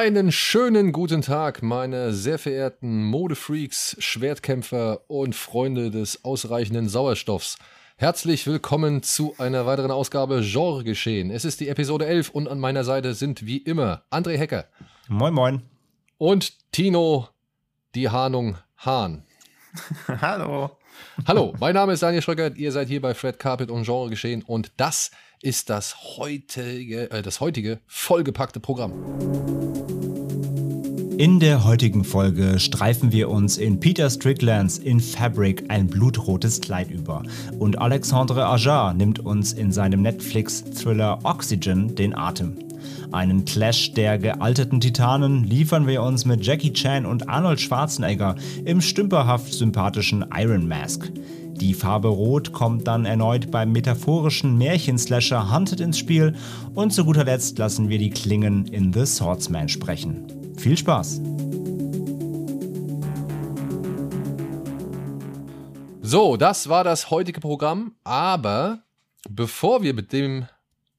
Einen schönen guten Tag, meine sehr verehrten Modefreaks, Schwertkämpfer und Freunde des ausreichenden Sauerstoffs. Herzlich willkommen zu einer weiteren Ausgabe Genre Geschehen. Es ist die Episode 11 und an meiner Seite sind wie immer André Hecker. Moin, moin. Und Tino, die Hahnung Hahn. Hallo. Hallo, mein Name ist Daniel Schröckert, ihr seid hier bei Fred Carpet und Genre Geschehen und das ist das heutige, äh, das heutige vollgepackte Programm. In der heutigen Folge streifen wir uns in Peter Stricklands In Fabric ein blutrotes Kleid über und Alexandre Ajar nimmt uns in seinem Netflix-Thriller Oxygen den Atem. Einen Clash der gealterten Titanen liefern wir uns mit Jackie Chan und Arnold Schwarzenegger im stümperhaft sympathischen Iron Mask. Die Farbe Rot kommt dann erneut beim metaphorischen Märchenslasher Hunted ins Spiel und zu guter Letzt lassen wir die Klingen in The Swordsman sprechen. Viel Spaß! So, das war das heutige Programm, aber bevor wir mit dem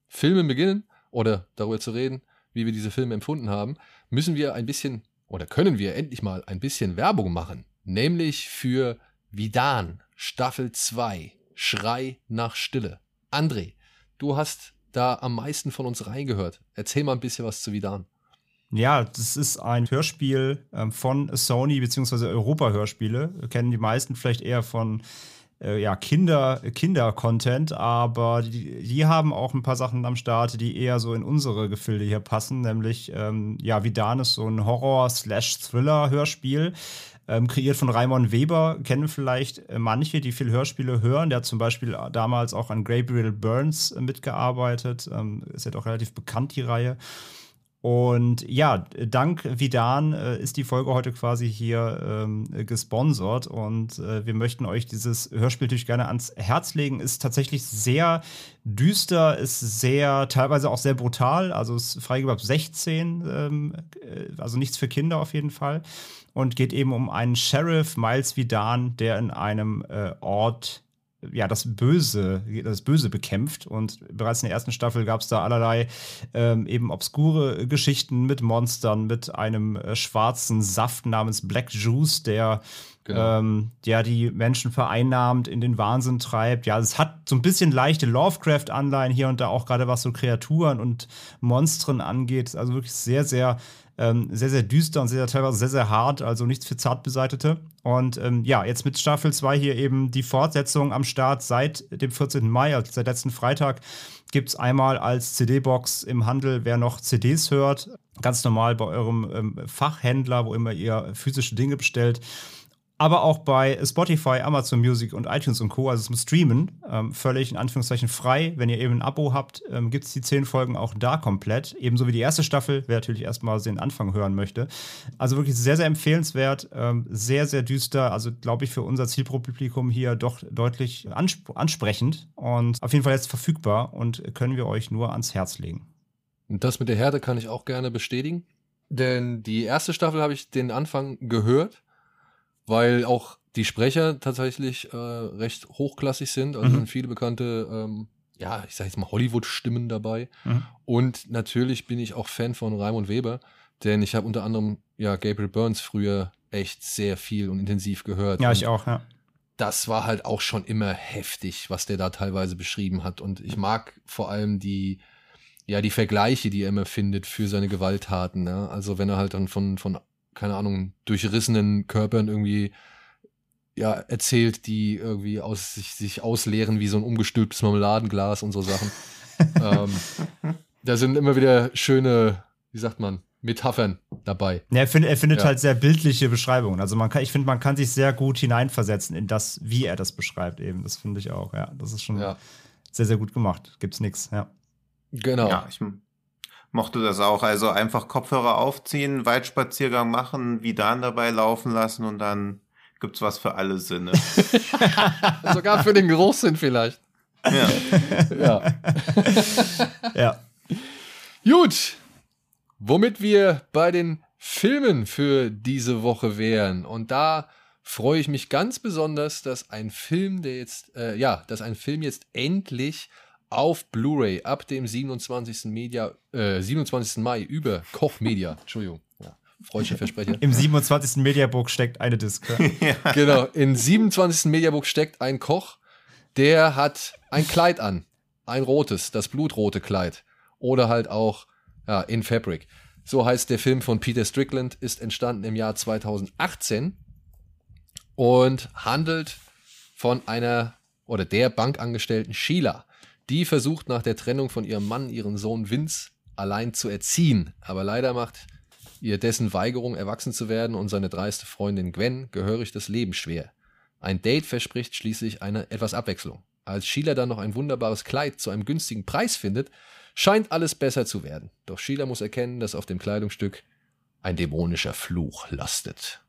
Filmen beginnen oder darüber zu reden, wie wir diese Filme empfunden haben, müssen wir ein bisschen oder können wir endlich mal ein bisschen Werbung machen, nämlich für Vidan Staffel 2, Schrei nach Stille. André, du hast da am meisten von uns reingehört. Erzähl mal ein bisschen was zu Vidan. Ja, das ist ein Hörspiel ähm, von Sony bzw. Europa-Hörspiele. Kennen die meisten vielleicht eher von äh, ja, Kinder, Kinder-Content, aber die, die, haben auch ein paar Sachen am Start, die eher so in unsere Gefilde hier passen, nämlich ähm, ja, Vidan ist so ein Horror-Slash-Thriller-Hörspiel ähm, kreiert von Raimon Weber, kennen vielleicht äh, manche, die viel Hörspiele hören. Der hat zum Beispiel damals auch an Gabriel Burns äh, mitgearbeitet. Ähm, ist ja doch relativ bekannt, die Reihe. Und ja, dank Vidan äh, ist die Folge heute quasi hier ähm, gesponsert. Und äh, wir möchten euch dieses Hörspiel natürlich gerne ans Herz legen. Ist tatsächlich sehr düster, ist sehr, teilweise auch sehr brutal, also ist freigegeben ab 16, ähm, äh, also nichts für Kinder auf jeden Fall. Und geht eben um einen Sheriff, Miles Vidan, der in einem äh, Ort ja, das Böse, das Böse bekämpft. Und bereits in der ersten Staffel gab es da allerlei ähm, eben obskure Geschichten mit Monstern, mit einem äh, schwarzen Saft namens Black Juice, der Genau. Ähm, der die Menschen vereinnahmt, in den Wahnsinn treibt. Ja, es hat so ein bisschen leichte Lovecraft-Anleihen hier und da auch gerade was so Kreaturen und Monstren angeht. Also wirklich sehr, sehr ähm, sehr, sehr düster und sehr, teilweise sehr, sehr hart, also nichts für Zartbeseitete. Und ähm, ja, jetzt mit Staffel 2 hier eben die Fortsetzung am Start seit dem 14. Mai, also seit letzten Freitag, gibt es einmal als CD-Box im Handel, wer noch CDs hört, ganz normal bei eurem ähm, Fachhändler, wo immer ihr physische Dinge bestellt aber auch bei Spotify, Amazon Music und iTunes und Co., also zum Streamen, ähm, völlig in Anführungszeichen frei. Wenn ihr eben ein Abo habt, ähm, gibt es die zehn Folgen auch da komplett. Ebenso wie die erste Staffel, wer natürlich erstmal den Anfang hören möchte. Also wirklich sehr, sehr empfehlenswert, ähm, sehr, sehr düster. Also glaube ich für unser Zielpublikum hier doch deutlich ansp ansprechend und auf jeden Fall jetzt verfügbar und können wir euch nur ans Herz legen. Und das mit der Herde kann ich auch gerne bestätigen. Denn die erste Staffel habe ich den Anfang gehört weil auch die Sprecher tatsächlich äh, recht hochklassig sind. Also mhm. sind viele bekannte, ähm, ja, ich sag jetzt mal Hollywood-Stimmen dabei. Mhm. Und natürlich bin ich auch Fan von Raimund Weber, denn ich habe unter anderem ja Gabriel Burns früher echt sehr viel und intensiv gehört. Ja, ich auch, ja. Das war halt auch schon immer heftig, was der da teilweise beschrieben hat. Und ich mag vor allem die, ja, die Vergleiche, die er immer findet für seine Gewalttaten. Ja? Also wenn er halt dann von, von keine Ahnung, durchrissenen Körpern irgendwie ja, erzählt, die irgendwie aus sich, sich ausleeren wie so ein umgestülptes Marmeladenglas und so Sachen. ähm, da sind immer wieder schöne, wie sagt man, Metaphern dabei. Ja, er, find, er findet ja. halt sehr bildliche Beschreibungen. Also man kann, ich finde, man kann sich sehr gut hineinversetzen in das, wie er das beschreibt eben. Das finde ich auch, ja. Das ist schon ja. sehr, sehr gut gemacht. Gibt's nichts, ja. Genau. Ja, ich mochte das auch. Also einfach Kopfhörer aufziehen, Waldspaziergang machen, Vidan dabei laufen lassen und dann gibt's was für alle Sinne. Sogar für den Geruchssinn vielleicht. ja. Ja. Ja. Gut. Womit wir bei den Filmen für diese Woche wären. Und da freue ich mich ganz besonders, dass ein Film, der jetzt, äh, ja, dass ein Film jetzt endlich auf Blu-ray ab dem 27. Media, äh, 27. Mai über Koch Media, Entschuldigung, ja, freudscher Versprecher. Im 27. Mediabook steckt eine Disc. Ja. genau, in 27. Mediabook steckt ein Koch, der hat ein Kleid an, ein rotes, das blutrote Kleid oder halt auch ja, in Fabric. So heißt der Film von Peter Strickland, ist entstanden im Jahr 2018 und handelt von einer oder der Bankangestellten Sheila. Die versucht nach der Trennung von ihrem Mann ihren Sohn Vince allein zu erziehen. Aber leider macht ihr dessen Weigerung, erwachsen zu werden und seine dreiste Freundin Gwen gehörig das Leben schwer. Ein Date verspricht schließlich eine etwas Abwechslung. Als Sheila dann noch ein wunderbares Kleid zu einem günstigen Preis findet, scheint alles besser zu werden. Doch Sheila muss erkennen, dass auf dem Kleidungsstück ein dämonischer Fluch lastet.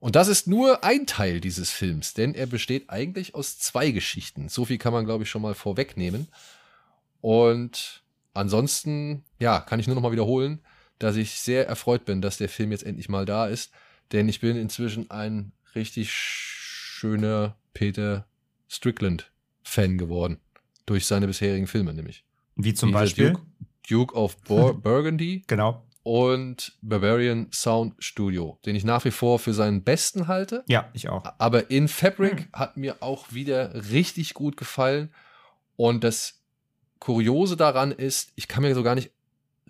Und das ist nur ein Teil dieses Films, denn er besteht eigentlich aus zwei Geschichten. So viel kann man, glaube ich, schon mal vorwegnehmen. Und ansonsten, ja, kann ich nur noch mal wiederholen, dass ich sehr erfreut bin, dass der Film jetzt endlich mal da ist. Denn ich bin inzwischen ein richtig schöner Peter Strickland-Fan geworden. Durch seine bisherigen Filme nämlich. Wie zum Dieser Beispiel? Duke, Duke of Bur Burgundy Genau. Und Bavarian Sound Studio, den ich nach wie vor für seinen besten halte. Ja, ich auch. Aber in Fabric hat mir auch wieder richtig gut gefallen. Und das Kuriose daran ist, ich kann mir so gar nicht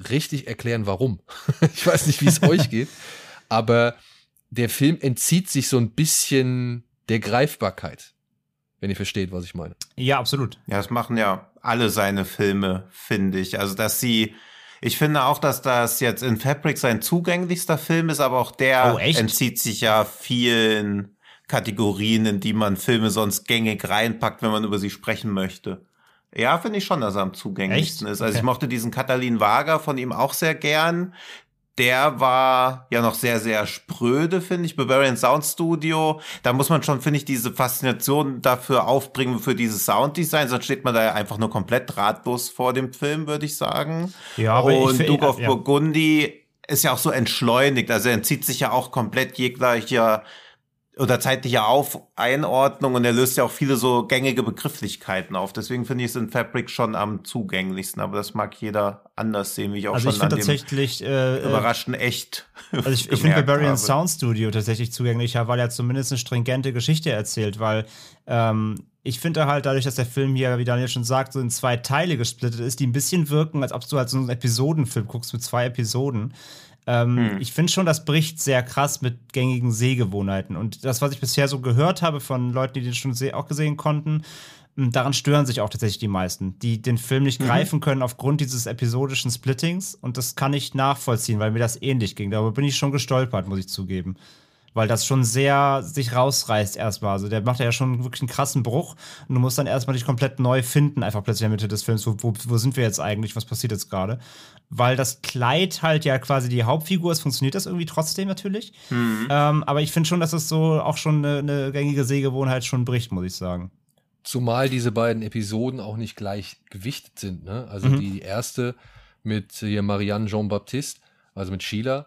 richtig erklären, warum. ich weiß nicht, wie es euch geht. Aber der Film entzieht sich so ein bisschen der Greifbarkeit. Wenn ihr versteht, was ich meine. Ja, absolut. Ja, das machen ja alle seine Filme, finde ich. Also, dass sie, ich finde auch, dass das jetzt in Fabric sein zugänglichster Film ist, aber auch der Oh, entzieht sich ja vielen Kategorien, in die man Filme sonst gängig reinpackt, wenn man über sie sprechen möchte. Ja, finde ich schon, dass er am zugänglichsten Echt? ist. Also Okay. ich mochte diesen Katalin Wager von ihm auch sehr gern. Der war ja noch sehr, sehr spröde, finde ich. Bavarian Sound Studio. Da muss man schon, finde ich, diese Faszination dafür aufbringen, für dieses Sounddesign. Sonst steht man da ja einfach nur komplett ratlos vor dem Film, würde ich sagen. Ja, aber ich Und fi- Duke of ja. Burgundy ist ja auch so entschleunigt. Also er entzieht sich ja auch komplett jeglicher oder zeitliche auf Einordnung und er löst ja auch viele so gängige Begrifflichkeiten auf. Deswegen finde ich es in Fabric schon am zugänglichsten, aber das mag jeder anders sehen, wie ich auch Also ich schon an finde dem tatsächlich, äh, äh, überraschten echt. also ich, ich finde Barbarian habe. Sound Studio tatsächlich zugänglicher, weil er zumindest eine stringente Geschichte erzählt, weil ähm, ich finde halt dadurch, dass der Film hier, wie Daniel schon sagt, so in zwei Teile gesplittet ist, die ein bisschen wirken, als ob du halt so einen Episodenfilm guckst mit zwei Episoden. Ähm, Hm. Ich finde schon, das bricht sehr krass mit gängigen Sehgewohnheiten. Und das, was ich bisher so gehört habe von Leuten, die den schon auch gesehen konnten, m, daran stören sich auch tatsächlich die meisten, die den Film nicht greifen können aufgrund dieses episodischen Splittings. Und das kann ich nachvollziehen, weil mir das ähnlich ging. Darüber bin ich schon gestolpert, muss ich zugeben. Weil das schon sehr sich rausreißt erstmal. Also der macht ja schon wirklich einen krassen Bruch. Und du musst dann erstmal dich komplett neu finden, einfach plötzlich in der Mitte des Films. Wo, wo, wo sind wir jetzt eigentlich? Was passiert jetzt gerade? Weil das Kleid halt ja quasi die Hauptfigur ist, funktioniert das irgendwie trotzdem natürlich. Ähm, aber ich finde schon, dass es so auch schon eine, eine gängige Sehgewohnheit schon bricht, muss ich sagen. Zumal diese beiden Episoden auch nicht gleich gewichtet sind. Ne? Also Mhm. die erste mit hier Marianne Jean-Baptiste, also mit Sheila,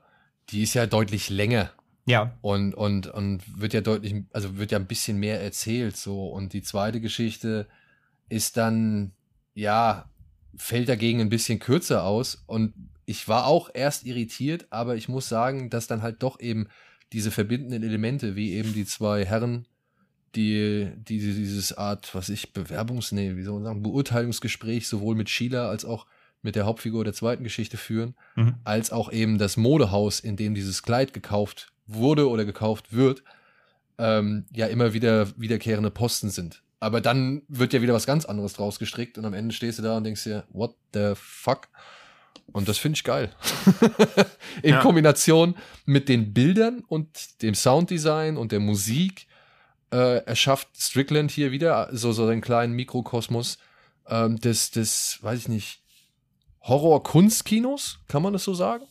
die ist ja deutlich länger Ja, und, und, und wird ja deutlich, also wird ja ein bisschen mehr erzählt so. Und die zweite Geschichte ist dann, ja, fällt dagegen ein bisschen kürzer aus. Und ich war auch erst irritiert, aber ich muss sagen, dass dann halt doch eben diese verbindenden Elemente, wie eben die zwei Herren, die, die dieses Art, was ich, Bewerbungs-, nee, wie soll man sagen, Beurteilungsgespräch sowohl mit Sheila als auch mit der Hauptfigur der zweiten Geschichte führen, Mhm. als auch eben das Modehaus, in dem dieses Kleid gekauft wurde oder gekauft wird, ähm, ja immer wieder wiederkehrende Posten sind. Aber dann wird ja wieder was ganz anderes draus gestrickt und am Ende stehst du da und denkst dir, what the fuck? Und das finde ich geil. In Ja. Kombination mit den Bildern und dem Sounddesign und der Musik äh, erschafft Strickland hier wieder so, so einen kleinen Mikrokosmos ähm, des, des, weiß ich nicht, Horror-Kunstkinos, kann man das so sagen?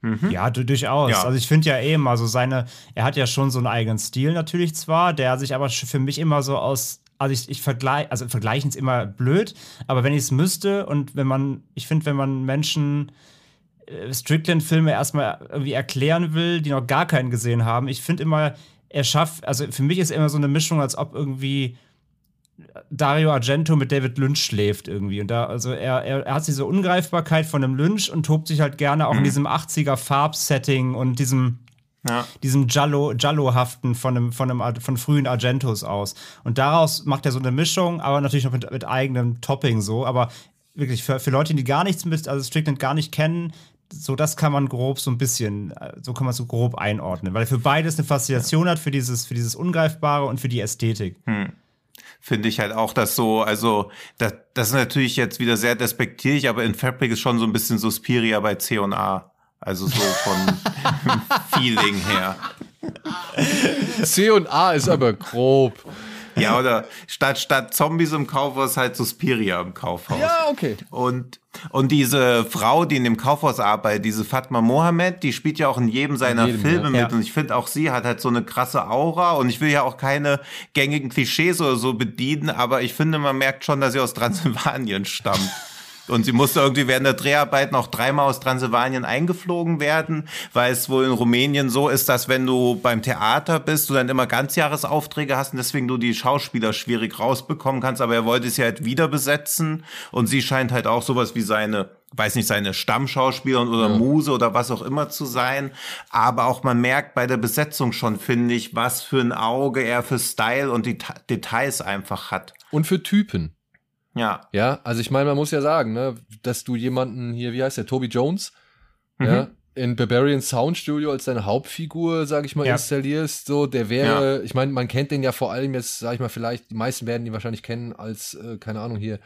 Mhm. Ja, durchaus. Ja. Also ich finde ja eben, also seine, er hat ja schon so einen eigenen Stil natürlich zwar, der sich aber für mich immer so aus, also ich, ich vergleiche, also vergleichen ist immer blöd, aber wenn ich es müsste und wenn man, ich finde, wenn man Menschen äh, Strickland-Filme erstmal irgendwie erklären will, die noch gar keinen gesehen haben, ich finde immer, er schafft, also für mich ist immer so eine Mischung, als ob irgendwie Dario Argento mit David Lynch schläft irgendwie. Und da, also er, er, er hat diese Ungreifbarkeit von einem Lynch und tobt sich halt gerne auch mhm. in diesem 80er Farbsetting und diesem, ja. diesem Giallo, Giallo-haften von, einem, von, einem, von frühen Argentos aus. Und daraus macht er so eine Mischung, aber natürlich noch mit, mit eigenem Topping so. Aber wirklich für, für Leute, die gar nichts mit, also Strickland gar nicht kennen, so das kann man grob so ein bisschen, so kann man so grob einordnen, weil er für beides eine Faszination ja. hat, für dieses, für dieses Ungreifbare und für die Ästhetik. Hm finde ich halt auch, dass so, also das, das ist natürlich jetzt wieder sehr despektierlich, aber in Fabric ist schon so ein bisschen Suspiria bei C und A. Also so von Feeling her. C und A ist aber grob. Ja, oder statt, statt Zombies im Kaufhaus halt Suspiria im Kaufhaus. Ja, okay. Und, und diese Frau, die in dem Kaufhaus arbeitet, diese Fatma Mohammed, die spielt ja auch in jedem seiner in jedem, Filme ja. mit. Und ich finde auch sie hat halt so eine krasse Aura. Und ich will ja auch keine gängigen Klischees oder so bedienen, aber ich finde, man merkt schon, dass sie aus Transsilvanien stammt. Und sie musste irgendwie während der Dreharbeiten auch dreimal aus Transsilvanien eingeflogen werden, weil es wohl in Rumänien so ist, dass wenn du beim Theater bist, du dann immer Ganzjahresaufträge hast und deswegen du die Schauspieler schwierig rausbekommen kannst. Aber er wollte sie halt wieder besetzen und sie scheint halt auch sowas wie seine weiß nicht, seine Stammschauspielerin oder. Muse oder was auch immer zu sein. Aber auch man merkt bei der Besetzung schon, finde ich, was für ein Auge er für Style und Details einfach hat. Und für Typen. Ja. Ja, also ich meine, man muss ja sagen, ne, dass du jemanden hier, wie heißt der, Toby Jones, mhm. ja, in Barbarian Sound Studio als deine Hauptfigur, sag ich mal, ja. installierst, so, der wäre, ja. ich meine, man kennt den ja vor allem jetzt, sag ich mal, vielleicht, die meisten werden ihn wahrscheinlich kennen als, äh, keine Ahnung, hier,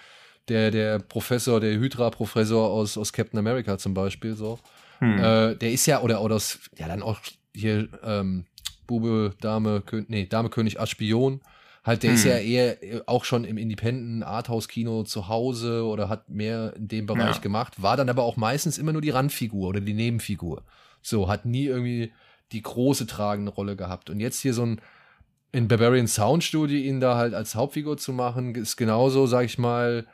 der, der Professor, der Hydra-Professor aus, aus Captain America zum Beispiel, so. Hm. Äh, der ist ja, oder, oder aus, ja, dann auch hier, ähm, Bube, Dame, König, nee, Dame, König, Aspion. Halt, der hm. ist ja eher äh, auch schon im Independent Arthouse-Kino zu Hause oder hat mehr in dem Bereich ja. gemacht, war dann aber auch meistens immer nur die Randfigur oder die Nebenfigur. So, hat nie irgendwie die große tragende Rolle gehabt. Und jetzt hier so ein in Barbarian Sound Studio ihn da halt als Hauptfigur zu machen, ist genauso, sag ich mal,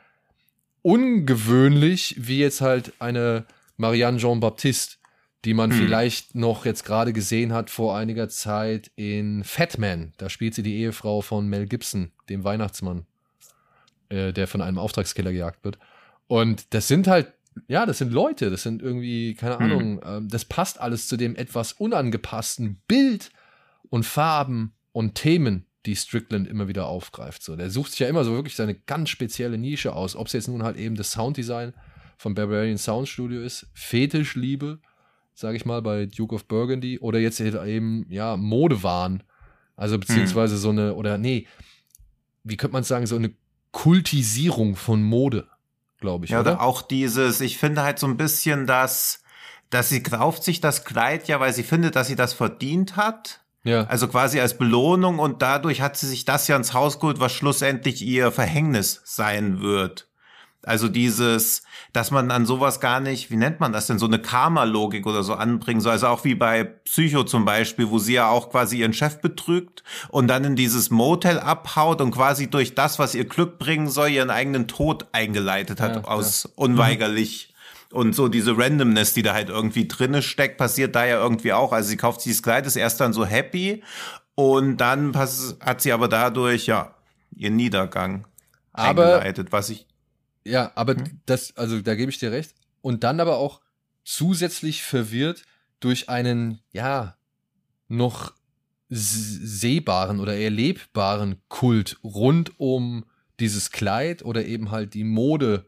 ungewöhnlich wie jetzt halt eine Marianne Jean-Baptiste, die man hm. vielleicht noch jetzt gerade gesehen hat vor einiger Zeit in Fatman. Da spielt sie die Ehefrau von Mel Gibson, dem Weihnachtsmann, äh, der von einem Auftragskiller gejagt wird. Und das sind halt, ja, das sind Leute, das sind irgendwie, keine hm. Ahnung, äh, das passt alles zu dem etwas unangepassten Bild und Farben und Themen, die Strickland immer wieder aufgreift. So, der sucht sich ja immer so wirklich seine ganz spezielle Nische aus. Ob es jetzt nun halt eben das Sounddesign von Barbarian Sound Studio ist, Fetischliebe sage ich mal, bei Duke of Burgundy oder jetzt eben, ja, Modewahn. Also beziehungsweise hm. so eine, oder nee, wie könnte man sagen, so eine Kultisierung von Mode, glaube ich. Ja, oder? oder auch dieses, ich finde halt so ein bisschen, dass, dass sie kauft sich das Kleid ja, weil sie findet, dass sie das verdient hat. Ja. Also quasi als Belohnung und dadurch hat sie sich das ja ins Haus geholt, was schlussendlich ihr Verhängnis sein wird. Also dieses, dass man an sowas gar nicht, wie nennt man das denn, so eine Karma-Logik oder so anbringen soll. Also auch wie bei Psycho zum Beispiel, wo sie ja auch quasi ihren Chef betrügt und dann in dieses Motel abhaut und quasi durch das, was ihr Glück bringen soll, ihren eigenen Tod eingeleitet hat, ja, aus ja. unweigerlich. Und so diese Randomness, die da halt irgendwie drinne steckt, passiert da ja irgendwie auch. Also sie kauft sich das Kleid, ist erst dann so happy und dann hat sie aber dadurch, ja, ihren Niedergang aber eingeleitet, was ich ja, aber mhm. das, also da gebe ich dir recht. Und dann aber auch zusätzlich verwirrt durch einen, ja, noch sehbaren oder erlebbaren Kult rund um dieses Kleid oder eben halt die Mode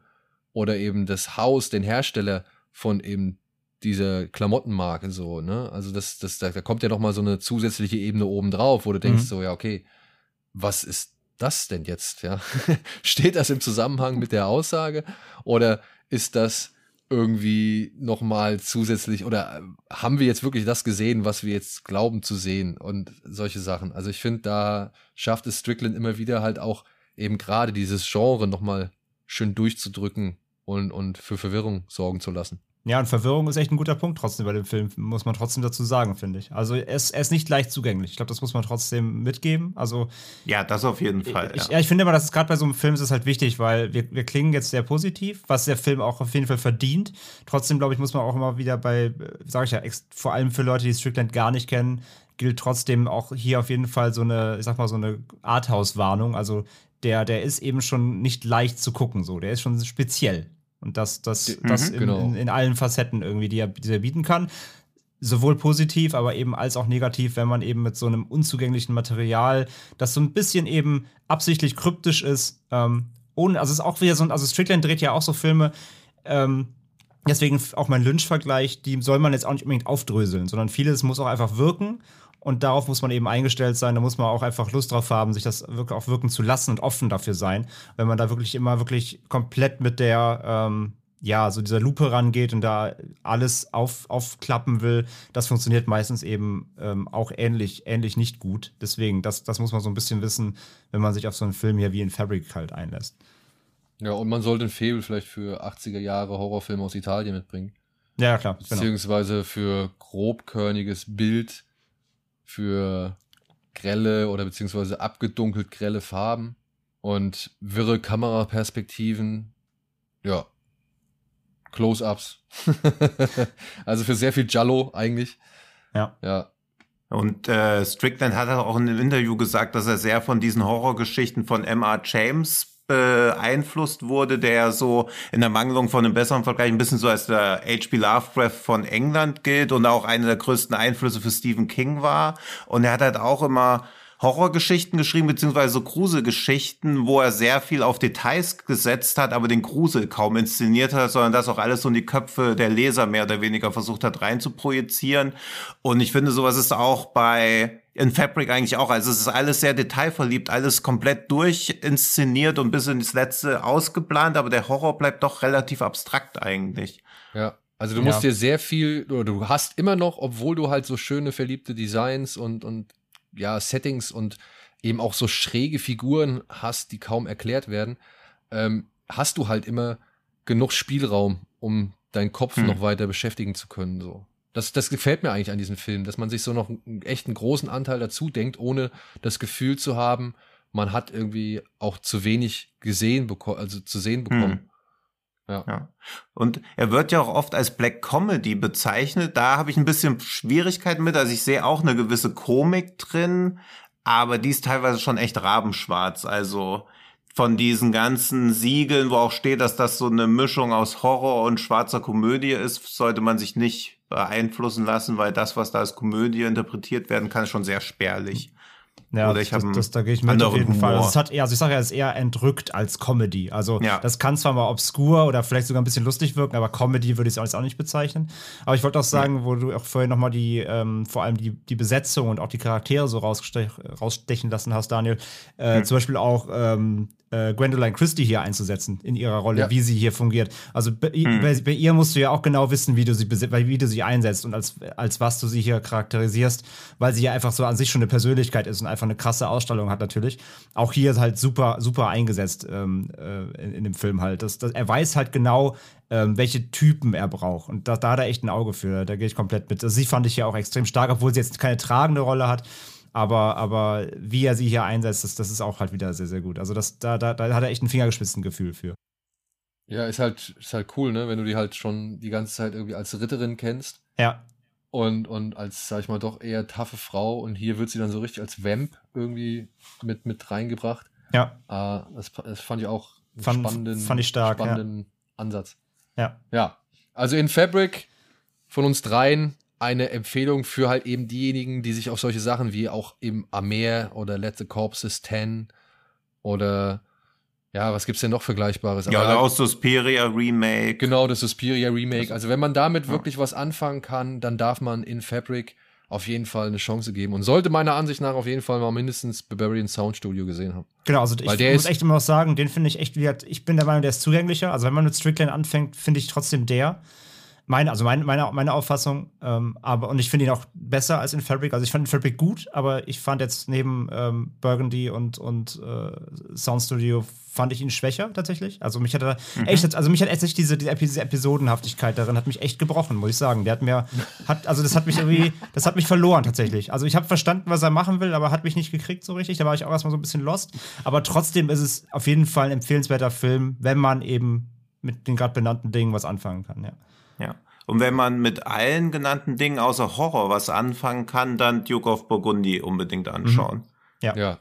oder eben das Haus, den Hersteller von eben dieser Klamottenmarke so, ne? Also das, das, da, da kommt ja noch mal so eine zusätzliche Ebene oben drauf, wo du denkst mhm. so, ja, okay, was ist das denn jetzt? Ja? Steht das im Zusammenhang mit der Aussage oder ist das irgendwie nochmal zusätzlich oder äh, haben wir jetzt wirklich das gesehen, was wir jetzt glauben zu sehen und solche Sachen? Also ich finde, da schafft es Strickland immer wieder halt auch eben gerade dieses Genre nochmal schön durchzudrücken und, und für Verwirrung sorgen zu lassen. Ja, und Verwirrung ist echt ein guter Punkt trotzdem bei dem Film, muss man trotzdem dazu sagen, finde ich. Also er ist, er ist nicht leicht zugänglich. Ich glaube, das muss man trotzdem mitgeben. Also ja, das auf jeden Fall. Ich, ja. ja ich finde immer, dass es gerade bei so einem Film ist halt wichtig, weil wir, wir klingen jetzt sehr positiv, was der Film auch auf jeden Fall verdient. Trotzdem, glaube ich, muss man auch immer wieder bei, sage ich ja, vor allem für Leute, die Strickland gar nicht kennen, gilt trotzdem auch hier auf jeden Fall so eine, ich sag mal, so eine Arthouse-Warnung. Also der, der ist eben schon nicht leicht zu gucken, so. Der ist schon speziell. Und das, das, mhm, das in, genau. in, in, allen Facetten irgendwie, die er, die er bieten kann. Sowohl positiv, aber eben als auch negativ, wenn man eben mit so einem unzugänglichen Material, das so ein bisschen eben absichtlich kryptisch ist, ähm, ohne, also es ist auch wieder so ein, also Strickland dreht ja auch so Filme, ähm, deswegen auch mein Lynch-Vergleich, die soll man jetzt auch nicht unbedingt aufdröseln, sondern vieles muss auch einfach wirken und darauf muss man eben eingestellt sein. Da muss man auch einfach Lust drauf haben, sich das wirklich auch wirken zu lassen und offen dafür sein. Wenn man da wirklich immer wirklich komplett mit der, ähm, ja, so dieser Lupe rangeht und da alles auf, aufklappen will, das funktioniert meistens eben ähm, auch ähnlich, ähnlich nicht gut. Deswegen, das, das muss man so ein bisschen wissen, wenn man sich auf so einen Film hier wie in Fabric halt einlässt. Ja, und man sollte ein Faible vielleicht für 80er Jahre Horrorfilme aus Italien mitbringen. Ja, klar. Genau. Beziehungsweise genau. für grobkörniges Bild für grelle oder beziehungsweise abgedunkelt grelle Farben und wirre Kameraperspektiven. Ja. Close-ups. also für sehr viel Jallo eigentlich. Ja. Ja. Und äh, Strickland hat auch in einem Interview gesagt, dass er sehr von diesen Horrorgeschichten von M.R. James beeinflusst wurde, der so in der Mangelung von einem besseren Vergleich ein bisschen so als der H.P. Lovecraft von England gilt und auch einer der größten Einflüsse für Stephen King war. Und er hat halt auch immer Horrorgeschichten geschrieben, beziehungsweise so Gruselgeschichten, wo er sehr viel auf Details gesetzt hat, aber den Grusel kaum inszeniert hat, sondern das auch alles so in die Köpfe der Leser mehr oder weniger versucht hat rein zu projizieren. Und ich finde, sowas ist auch bei in Fabric eigentlich auch. Also es ist alles sehr detailverliebt, alles komplett durchinszeniert und bis ins Letzte ausgeplant, aber der Horror bleibt doch relativ abstrakt eigentlich. Ja. Also du musst ja. dir sehr viel, oder du hast immer noch, obwohl du halt so schöne verliebte Designs und, und ja, Settings und eben auch so schräge Figuren hast, die kaum erklärt werden, ähm, hast du halt immer genug Spielraum, um deinen Kopf hm. noch weiter beschäftigen zu können. So. Das, das gefällt mir eigentlich an diesem Film, dass man sich so noch einen echten großen Anteil dazu denkt, ohne das Gefühl zu haben, man hat irgendwie auch zu wenig gesehen bekommen, also zu sehen bekommen. Hm. Ja. Und er wird ja auch oft als Black Comedy bezeichnet. Da habe ich ein bisschen Schwierigkeiten mit. Also ich sehe auch eine gewisse Komik drin, aber die ist teilweise schon echt rabenschwarz. Also von diesen ganzen Siegeln, wo auch steht, dass das so eine Mischung aus Horror und schwarzer Komödie ist, sollte man sich nicht beeinflussen lassen, weil das, was da als Komödie interpretiert werden kann, schon sehr spärlich. Ja, Oder ich das, das, da gehe ich mit auf jeden Humor. Fall. Also, es hat eher, also ich sage ja, es ist eher entrückt als Comedy. Also ja. das kann zwar mal obskur oder vielleicht sogar ein bisschen lustig wirken, aber Comedy würde ich es auch nicht bezeichnen. Aber ich wollte auch sagen, ja. wo du auch vorhin nochmal die, ähm, vor allem die, die Besetzung und auch die Charaktere so rausstechen lassen hast, Daniel. Äh, hm. Zum Beispiel auch ähm, äh, Gwendoline Christie hier einzusetzen in ihrer Rolle, ja. wie sie hier fungiert. Also bei, hm. bei, bei, ihr musst du ja auch genau wissen, wie du sie wie du sie einsetzt und als, als was du sie hier charakterisierst, weil sie ja einfach so an sich schon eine Persönlichkeit ist und einfach eine krasse Ausstellung hat natürlich. Auch hier ist halt super, super eingesetzt ähm, äh, in, in, dem Film halt. Das, das, er weiß halt genau, ähm, welche Typen er braucht. Und da, da hat er echt ein Auge für. Da gehe ich komplett mit. Also sie fand ich ja auch extrem stark, obwohl sie jetzt keine tragende Rolle hat. Aber, aber wie er sie hier einsetzt, das, das ist auch halt wieder sehr, sehr gut. Also das, da, da, da hat er echt ein Fingergespitzengefühl für. Ja, ist halt, ist halt cool, ne? Wenn du die halt schon die ganze Zeit irgendwie als Ritterin kennst. Ja. Und, und als, sag ich mal, doch eher taffe Frau. Und hier wird sie dann so richtig als Vamp irgendwie mit, mit reingebracht. Ja. Äh, das, das fand ich auch einen fand, spannenden, fand ich stark, spannenden ja. Ansatz. Ja. Ja. Also in Fabric von uns dreien eine Empfehlung für halt eben diejenigen, die sich auf solche Sachen wie auch im Amer oder Let the Corpses 10 oder ja, was gibt's denn noch Vergleichbares? Ja, oder auch Suspiria Remake. Genau, das Suspiria Remake. Also wenn man damit ja. wirklich was anfangen kann, dann darf man in Fabric auf jeden Fall eine Chance geben und sollte meiner Ansicht nach auf jeden Fall mal mindestens Barbarian Sound Studio gesehen haben. Genau, also Weil ich muss echt immer noch sagen, den finde ich echt, ich bin der Meinung, der ist zugänglicher. Also wenn man mit Strickland anfängt, finde ich trotzdem der Meine, also meine, meine, meine Auffassung, ähm, aber und ich finde ihn auch besser als in Fabric. Also ich fand Fabric gut, aber ich fand jetzt neben ähm, Burgundy und, und äh, Sound Studio fand ich ihn schwächer tatsächlich. Also mich hat er mhm. echt, also mich hat echt diese, diese, diese Episodenhaftigkeit darin hat mich echt gebrochen, muss ich sagen. Der hat mir, hat, also das hat mich irgendwie, das hat mich verloren tatsächlich. Also ich habe verstanden, was er machen will, aber hat mich nicht gekriegt so richtig. Da war ich auch erstmal so ein bisschen lost. Aber trotzdem ist es auf jeden Fall ein empfehlenswerter Film, wenn man eben mit den gerade benannten Dingen was anfangen kann, ja. Ja. Und wenn man mit allen genannten Dingen außer Horror was anfangen kann, dann Duke of Burgundy unbedingt anschauen. Mhm. Ja. ja.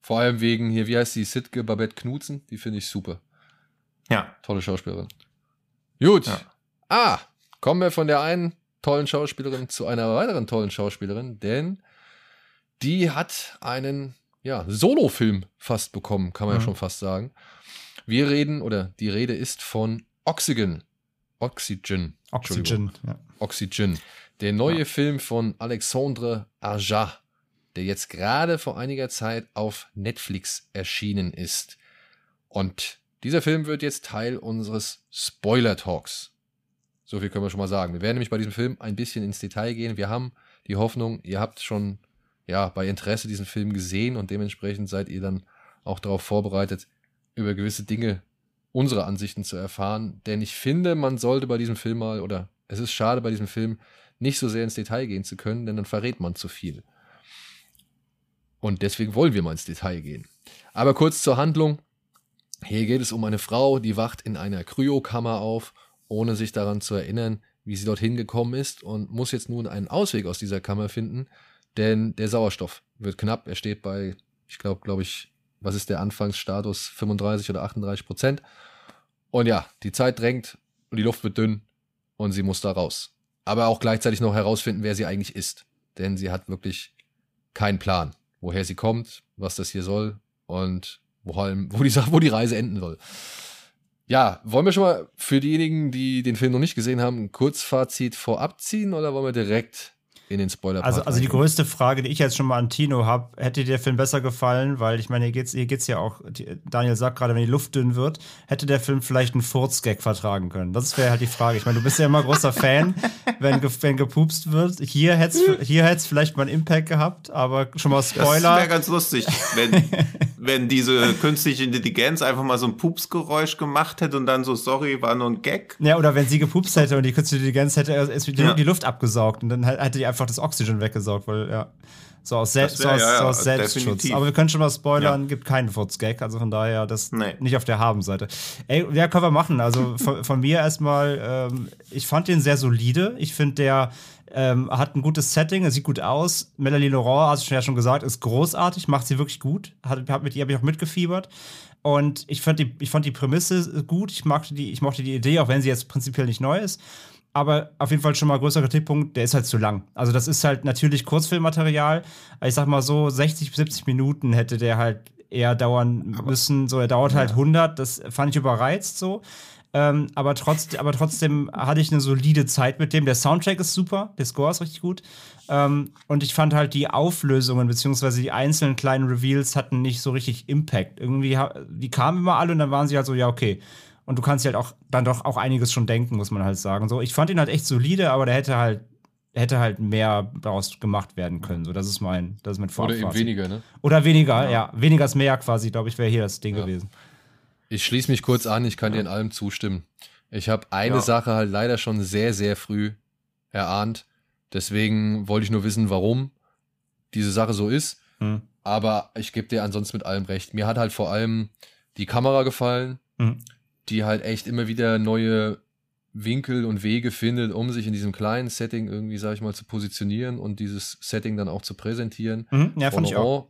Vor allem wegen hier, wie heißt die, Sitke Babette Knutzen, die finde ich super. Ja. Tolle Schauspielerin. Gut. Ja. Ah, kommen wir von der einen tollen Schauspielerin zu einer weiteren tollen Schauspielerin, denn die hat einen ja, Solo-Film fast bekommen, kann man mhm. ja schon fast sagen. Wir reden, oder die Rede ist von Oxygen. Oxygen. Oxygen, ja. Oxygen. Der neue ja. Film von Alexandre Aja, der jetzt gerade vor einiger Zeit auf Netflix erschienen ist. Und dieser Film wird jetzt Teil unseres Spoiler-Talks. So viel können wir schon mal sagen. Wir werden nämlich bei diesem Film ein bisschen ins Detail gehen. Wir haben die Hoffnung, ihr habt schon ja bei Interesse diesen Film gesehen und dementsprechend seid ihr dann auch darauf vorbereitet, über gewisse Dinge unsere Ansichten zu erfahren. Denn ich finde, man sollte bei diesem Film mal, oder es ist schade bei diesem Film, nicht so sehr ins Detail gehen zu können, denn dann verrät man zu viel. Und deswegen wollen wir mal ins Detail gehen. Aber kurz zur Handlung. Hier geht es um eine Frau, die wacht in einer Kryokammer auf, ohne sich daran zu erinnern, wie sie dorthin gekommen ist und muss jetzt nun einen Ausweg aus dieser Kammer finden, denn der Sauerstoff wird knapp. Er steht bei, ich glaube, glaube ich, was ist der Anfangsstatus? 35 oder 38 Prozent. Und ja, die Zeit drängt und die Luft wird dünn und sie muss da raus. Aber auch gleichzeitig noch herausfinden, wer sie eigentlich ist. Denn sie hat wirklich keinen Plan, woher sie kommt, was das hier soll und wo, wo, die, wo die Reise enden soll. Ja, wollen wir schon mal für diejenigen, die den Film noch nicht gesehen haben, ein Kurzfazit vorab ziehen oder wollen wir direkt in den spoiler Also, also die größte Frage, die ich jetzt schon mal an Tino habe, hätte dir der Film besser gefallen, weil ich meine, hier geht's, hier geht's ja auch, Daniel sagt gerade, wenn die Luft dünn wird, hätte der Film vielleicht einen Furzgag vertragen können. Das wäre halt die Frage. Ich meine, du bist ja immer großer Fan, wenn, wenn gepupst wird. Hier hätte es hier hätt's vielleicht mal einen Impact gehabt, aber schon mal Spoiler. Das wäre ganz lustig, wenn, wenn diese künstliche Intelligenz einfach mal so ein Pupsgeräusch gemacht hätte und dann so, sorry, war nur ein Gag. Ja, oder wenn sie gepupst hätte und die künstliche Intelligenz hätte erst die, ja. die Luft abgesaugt und dann hätte die einfach das Oxygen weggesaugt, weil, ja. So aus, Sel wär, so aus, ja, ja, so aus Selbstschutz. Definitiv. Aber wir können schon mal spoilern, ja. gibt keinen Furzgag, also von daher das nee. nicht auf der Habenseite. Ey, ja, können wir machen. Also von, von mir erstmal, ähm, ich fand den sehr solide. Ich finde, der ähm, hat ein gutes Setting, er sieht gut aus. Melanie Laurent, hast du ja schon gesagt, ist großartig, macht sie wirklich gut. Hat, hat mit ihr habe ich auch mitgefiebert. Und ich fand, die, ich fand die Prämisse gut. Ich mochte, die, ich mochte die Idee, auch wenn sie jetzt prinzipiell nicht neu ist. Aber auf jeden Fall schon mal größer Kritikpunkt, der ist halt zu lang. Also, das ist halt natürlich Kurzfilmmaterial. Ich sag mal so, 60 bis 70 Minuten hätte der halt eher dauern müssen. So, er dauert ja. halt 100. Das fand ich überreizt so. Ähm, aber, trotz, aber trotzdem hatte ich eine solide Zeit mit dem. Der Soundtrack ist super, der Score ist richtig gut. Ähm, und ich fand halt die Auflösungen beziehungsweise die einzelnen kleinen Reveals hatten nicht so richtig Impact. Irgendwie, die kamen immer alle und dann waren sie halt so, ja, okay. Und du kannst halt auch dann doch auch einiges schon denken, muss man halt sagen. So, ich fand ihn halt echt solide, aber der hätte halt hätte halt mehr daraus gemacht werden können. So, das ist mein, das ist mein Vorfazit. Oder eben weniger, ne? Oder weniger, ja. ja. Weniger ist mehr quasi, glaube ich, wäre hier das Ding ja. gewesen. Ich schließe mich kurz an, ich kann ja. dir in allem zustimmen. Ich habe eine ja. Sache halt leider schon sehr, sehr früh erahnt. Deswegen wollte ich nur wissen, warum diese Sache so ist. Mhm. Aber ich gebe dir ansonsten mit allem recht. Mir hat halt vor allem die Kamera gefallen, mhm. die halt echt immer wieder neue Winkel und Wege findet, um sich in diesem kleinen Setting irgendwie, sag ich mal, zu positionieren und dieses Setting dann auch zu präsentieren. Mhm. Ja, Frau fand Laurent, ich auch.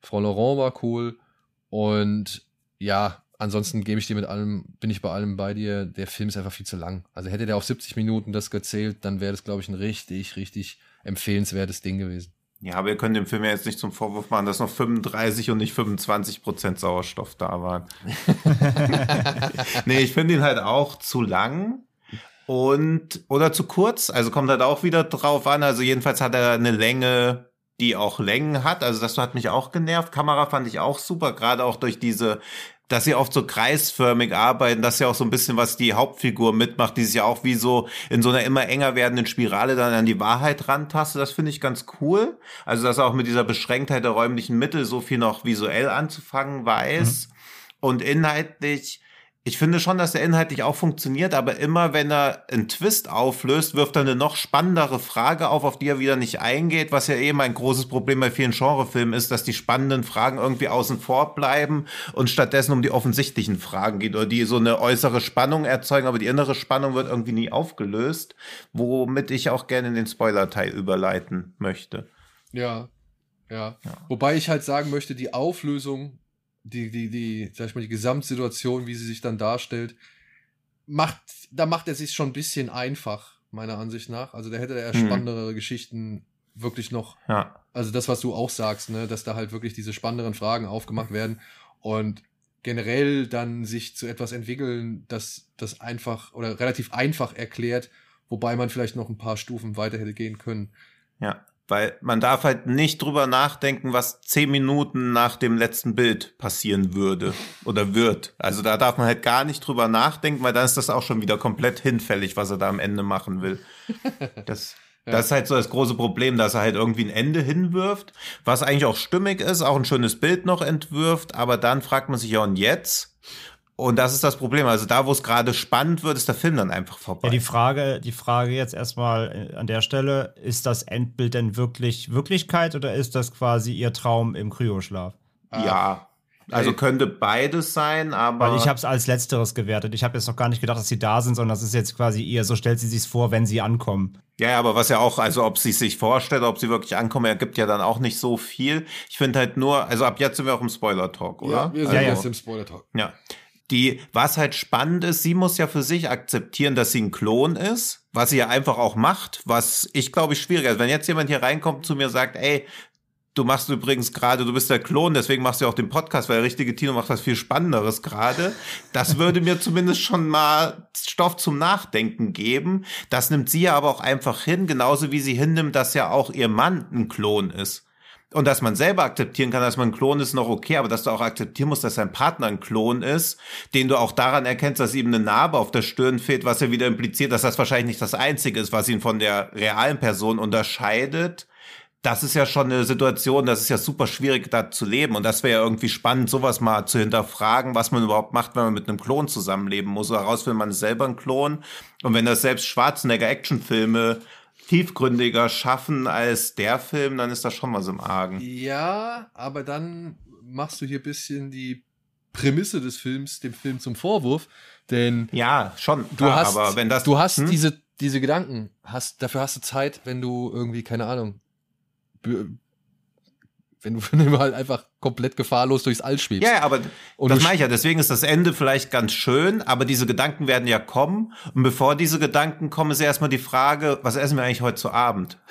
Frau Laurent war cool. Und ja, ansonsten gebe ich dir mit allem, bin ich bei allem bei dir. Der Film ist einfach viel zu lang. Also hätte der auf 70 Minuten das gezählt, dann wäre das, glaube ich, ein richtig, richtig empfehlenswertes Ding gewesen. Ja, aber ihr könnt dem Film ja jetzt nicht zum Vorwurf machen, dass noch 35 und nicht 25 Prozent Sauerstoff da waren. nee, ich finde ihn halt auch zu lang und oder zu kurz. Also kommt halt auch wieder drauf an. Also jedenfalls hat er eine Länge, die auch Längen hat. Also das hat mich auch genervt. Kamera fand ich auch super, gerade auch durch diese dass sie oft so kreisförmig arbeiten, dass ja auch so ein bisschen was die Hauptfigur mitmacht, die sich ja auch wie so in so einer immer enger werdenden Spirale dann an die Wahrheit rantastet. Das finde ich ganz cool. Also, dass er auch mit dieser Beschränktheit der räumlichen Mittel so viel noch visuell anzufangen weiß. Mhm. Und inhaltlich ich finde schon, dass er inhaltlich auch funktioniert, aber immer wenn er einen Twist auflöst, wirft er eine noch spannendere Frage auf, auf die er wieder nicht eingeht, was ja eben ein großes Problem bei vielen Genrefilmen ist, dass die spannenden Fragen irgendwie außen vor bleiben und stattdessen um die offensichtlichen Fragen geht oder die so eine äußere Spannung erzeugen, aber die innere Spannung wird irgendwie nie aufgelöst, womit ich auch gerne in den Spoiler-Teil überleiten möchte. Ja, ja, ja. Wobei ich halt sagen möchte, die Auflösung die, die, die, sag ich mal, die Gesamtsituation, wie sie sich dann darstellt, macht, da macht er sich schon ein bisschen einfach, meiner Ansicht nach. Also da hätte er mhm. spannendere Geschichten wirklich noch. Ja. Also das, was du auch sagst, ne, dass da halt wirklich diese spannenderen Fragen aufgemacht werden und generell dann sich zu etwas entwickeln, das das einfach oder relativ einfach erklärt, wobei man vielleicht noch ein paar Stufen weiter hätte gehen können. Ja. Weil man darf halt nicht drüber nachdenken, was zehn Minuten nach dem letzten Bild passieren würde oder wird. Also da darf man halt gar nicht drüber nachdenken, weil dann ist das auch schon wieder komplett hinfällig, was er da am Ende machen will. Das, ja. das ist halt so das große Problem, dass er halt irgendwie ein Ende hinwirft, was eigentlich auch stimmig ist, auch ein schönes Bild noch entwirft, aber dann fragt man sich ja, und jetzt? Und das ist das Problem. Also da, wo es gerade spannend wird, ist der Film dann einfach vorbei. Ja, die Frage, die Frage jetzt erstmal äh, an der Stelle, ist das Endbild denn wirklich Wirklichkeit oder ist das quasi ihr Traum im Kryoschlaf? Ja. Also könnte beides sein, aber. Weil ich habe es als letzteres gewertet. Ich habe jetzt noch gar nicht gedacht, dass sie da sind, sondern das ist jetzt quasi ihr, so stellt sie sich vor, wenn sie ankommen. Ja, aber was ja auch, also ob sie sich vorstellt, ob sie wirklich ankommen, ergibt ja dann auch nicht so viel. Ich finde halt nur, also ab jetzt sind wir auch im Spoiler-Talk, oder? Ja, wir sind also, jetzt im Spoiler-Talk. Ja die, was halt spannend ist, sie muss ja für sich akzeptieren, dass sie ein Klon ist, was sie ja einfach auch macht, was ich glaube ich schwierig ist. Wenn jetzt jemand hier reinkommt zu mir sagt, ey, du machst übrigens gerade, du bist der Klon, deswegen machst du auch den Podcast, weil der richtige Tino macht was viel Spannenderes gerade. Das würde mir zumindest schon mal Stoff zum Nachdenken geben. Das nimmt sie ja aber auch einfach hin, genauso wie sie hinnimmt, dass ja auch ihr Mann ein Klon ist. Und dass man selber akzeptieren kann, dass man ein Klon ist, noch okay, aber dass du auch akzeptieren musst, dass dein Partner ein Klon ist, den du auch daran erkennst, dass ihm eine Narbe auf der Stirn fehlt, was ja wieder impliziert, dass das wahrscheinlich nicht das Einzige ist, was ihn von der realen Person unterscheidet. Das ist ja schon eine Situation, das ist ja super schwierig, da zu leben. Und das wäre ja irgendwie spannend, sowas mal zu hinterfragen, was man überhaupt macht, wenn man mit einem Klon zusammenleben muss. Oder herausfinden, man ist selber ein Klon. Und wenn das selbst Schwarzenegger-Actionfilme tiefgründiger schaffen als der Film, dann ist das schon was im Argen. Ja, aber dann machst du hier bisschen die Prämisse des Films, dem Film zum Vorwurf, denn ja, schon. Du klar, hast, aber wenn das, du hast hm? diese diese Gedanken, hast dafür hast du Zeit, wenn du irgendwie keine Ahnung wenn du, halt einfach komplett gefahrlos durchs All schwebst. Ja, aber und das meine ich ja. Deswegen ist das Ende vielleicht ganz schön, aber diese Gedanken werden ja kommen. Und bevor diese Gedanken kommen, ist ja erstmal die Frage, was essen wir eigentlich heute zu Abend?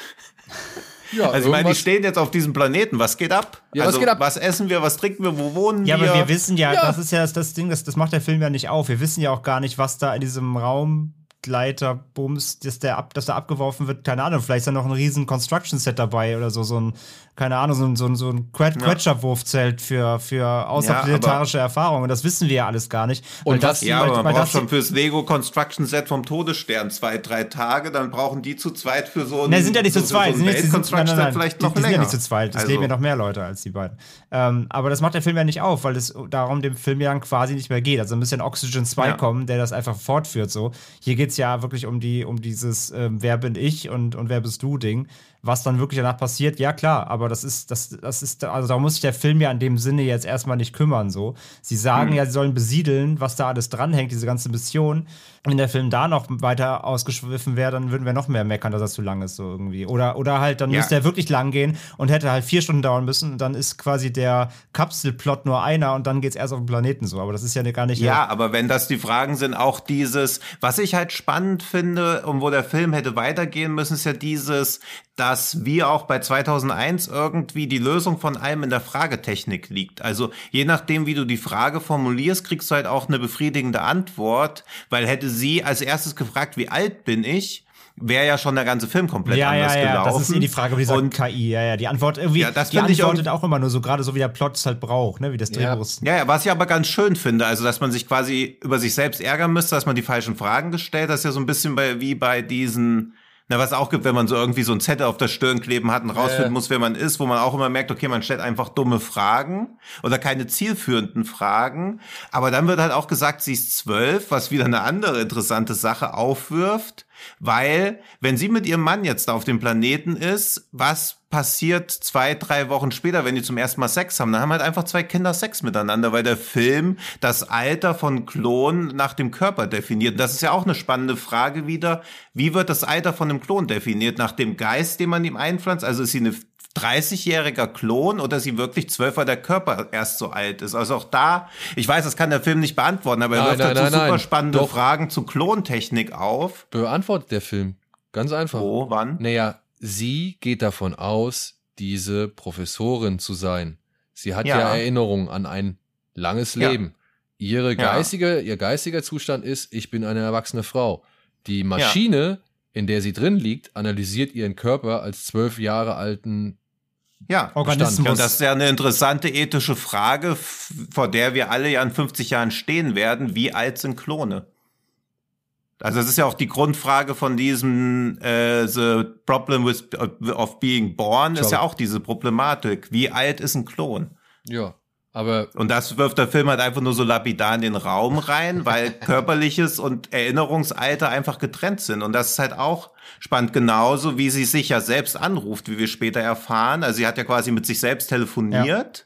Ja, also ich meine, die stehen jetzt auf diesem Planeten. Was geht ab? Ja, also, was geht ab? Was essen wir? Was trinken wir? Wo wohnen ja, wir? Ja, aber wir wissen ja, ja, das ist ja das Ding, das, das macht der Film ja nicht auf. Wir wissen ja auch gar nicht, was da in diesem Raum Gleiterbums, dass der ab, dass da abgeworfen wird, keine Ahnung, vielleicht ist da noch ein riesen Construction Set dabei oder so, so ein, keine Ahnung, so ein, so ein, so ein Quetscher-Wurfzelt für, für außerplanetarische ja, Erfahrungen. Das wissen wir ja alles gar nicht. Und das, ja, weil, aber man weil braucht schon fürs Lego Construction Set vom Todesstern zwei, drei Tage, dann brauchen die zu zweit für so ein. Ne, sind ja nicht so, zu zweit. So sind nein, nein, nein, vielleicht noch die, die länger. sind ja nicht zu zweit. Es also. leben ja noch mehr Leute als die beiden. Ähm, aber das macht der Film ja nicht auf, weil es darum dem Film ja dann quasi nicht mehr geht. Also ein bisschen Oxygen 2 ja. kommen, der das einfach fortführt so. Hier geht es ja wirklich um die um dieses ähm, Wer bin ich und, und wer bist du Ding. Was dann wirklich danach passiert, ja klar, aber das ist, das, das ist, also da muss sich der Film ja in dem Sinne jetzt erstmal nicht kümmern. so. Sie sagen hm. ja, sie sollen besiedeln, was da alles dranhängt, diese ganze Mission. Wenn der Film da noch weiter ausgeschwiffen wäre, dann würden wir noch mehr meckern, dass er zu lang ist, so irgendwie. Oder, oder halt, dann ja. müsste er wirklich lang gehen und hätte halt vier Stunden dauern müssen. Und dann ist quasi der Kapselplot nur einer und dann geht es erst auf den Planeten so. Aber das ist ja gar nicht. Ja, aber wenn das die Fragen sind, auch dieses, was ich halt spannend finde und wo der Film hätte weitergehen müssen, ist ja dieses, dass wie auch bei 2001 irgendwie die Lösung von allem in der Fragetechnik liegt. Also je nachdem, wie du die Frage formulierst, kriegst du halt auch eine befriedigende Antwort, weil hätte sie als erstes gefragt, wie alt bin ich, wäre ja schon der ganze Film komplett ja, anders ja, ja, gelaufen. Das ist eh die Frage dieser und, KI. Ja, ja, die Antwort irgendwie, Ja, das die antwortet auch- auch immer nur so, gerade so wie der Plot es halt braucht, ne, wie das Ja. Drehbuch ist. Ja, ja, was ich aber ganz schön finde, also dass man sich quasi über sich selbst ärgern müsste, dass man die falschen Fragen gestellt, das ist ja so ein bisschen bei, wie bei diesen, na, was auch gibt, wenn man so irgendwie so ein Zettel auf der Stirn kleben hat und rausfinden Ja. muss, wer man ist, wo man auch immer merkt, okay, man stellt einfach dumme Fragen oder keine zielführenden Fragen. Aber dann wird halt auch gesagt, sie ist zwölf, was wieder eine andere interessante Sache aufwirft, weil wenn sie mit ihrem Mann jetzt da auf dem Planeten ist, was passiert zwei, drei Wochen später, wenn die zum ersten Mal Sex haben? Dann haben halt einfach zwei Kinder Sex miteinander, weil der Film das Alter von Klon nach dem Körper definiert. Und das ist ja auch eine spannende Frage wieder. Wie wird das Alter von einem Klon definiert? Nach dem Geist, den man ihm einpflanzt? Also ist sie eine 30-jähriger Klon oder ist sie wirklich zwölf, weil der Körper erst so alt ist? Also auch da, ich weiß, das kann der Film nicht beantworten, aber er wirft nein, dazu nein, super nein. spannende Doch. Fragen zu Klontechnik auf. Beantwortet der Film. Ganz einfach. Wo, wann? Naja, sie geht davon aus, diese Professorin zu sein. Sie hat ja, Ja. Erinnerungen an ein langes Ja. Leben. Ihre geistige, ihr geistiger Zustand ist, ich bin eine erwachsene Frau. Die Maschine, in der sie drin liegt, analysiert ihren Körper als zwölf Jahre alten Ja. Organismus. Und das ist ja eine interessante ethische Frage, vor der wir alle ja in 50 Jahren stehen werden. Wie alt sind Klone? Also das ist ja auch die Grundfrage von diesem äh, The Problem with, of Being Born, ist Schau. ja auch diese Problematik. Wie alt ist ein Klon? Ja, aber Und das wirft der Film halt einfach nur so lapidar in den Raum rein, weil körperliches und Erinnerungsalter einfach getrennt sind. Und das ist halt auch spannend, genauso wie sie sich ja selbst anruft, wie wir später erfahren. Also sie hat ja quasi mit sich selbst telefoniert.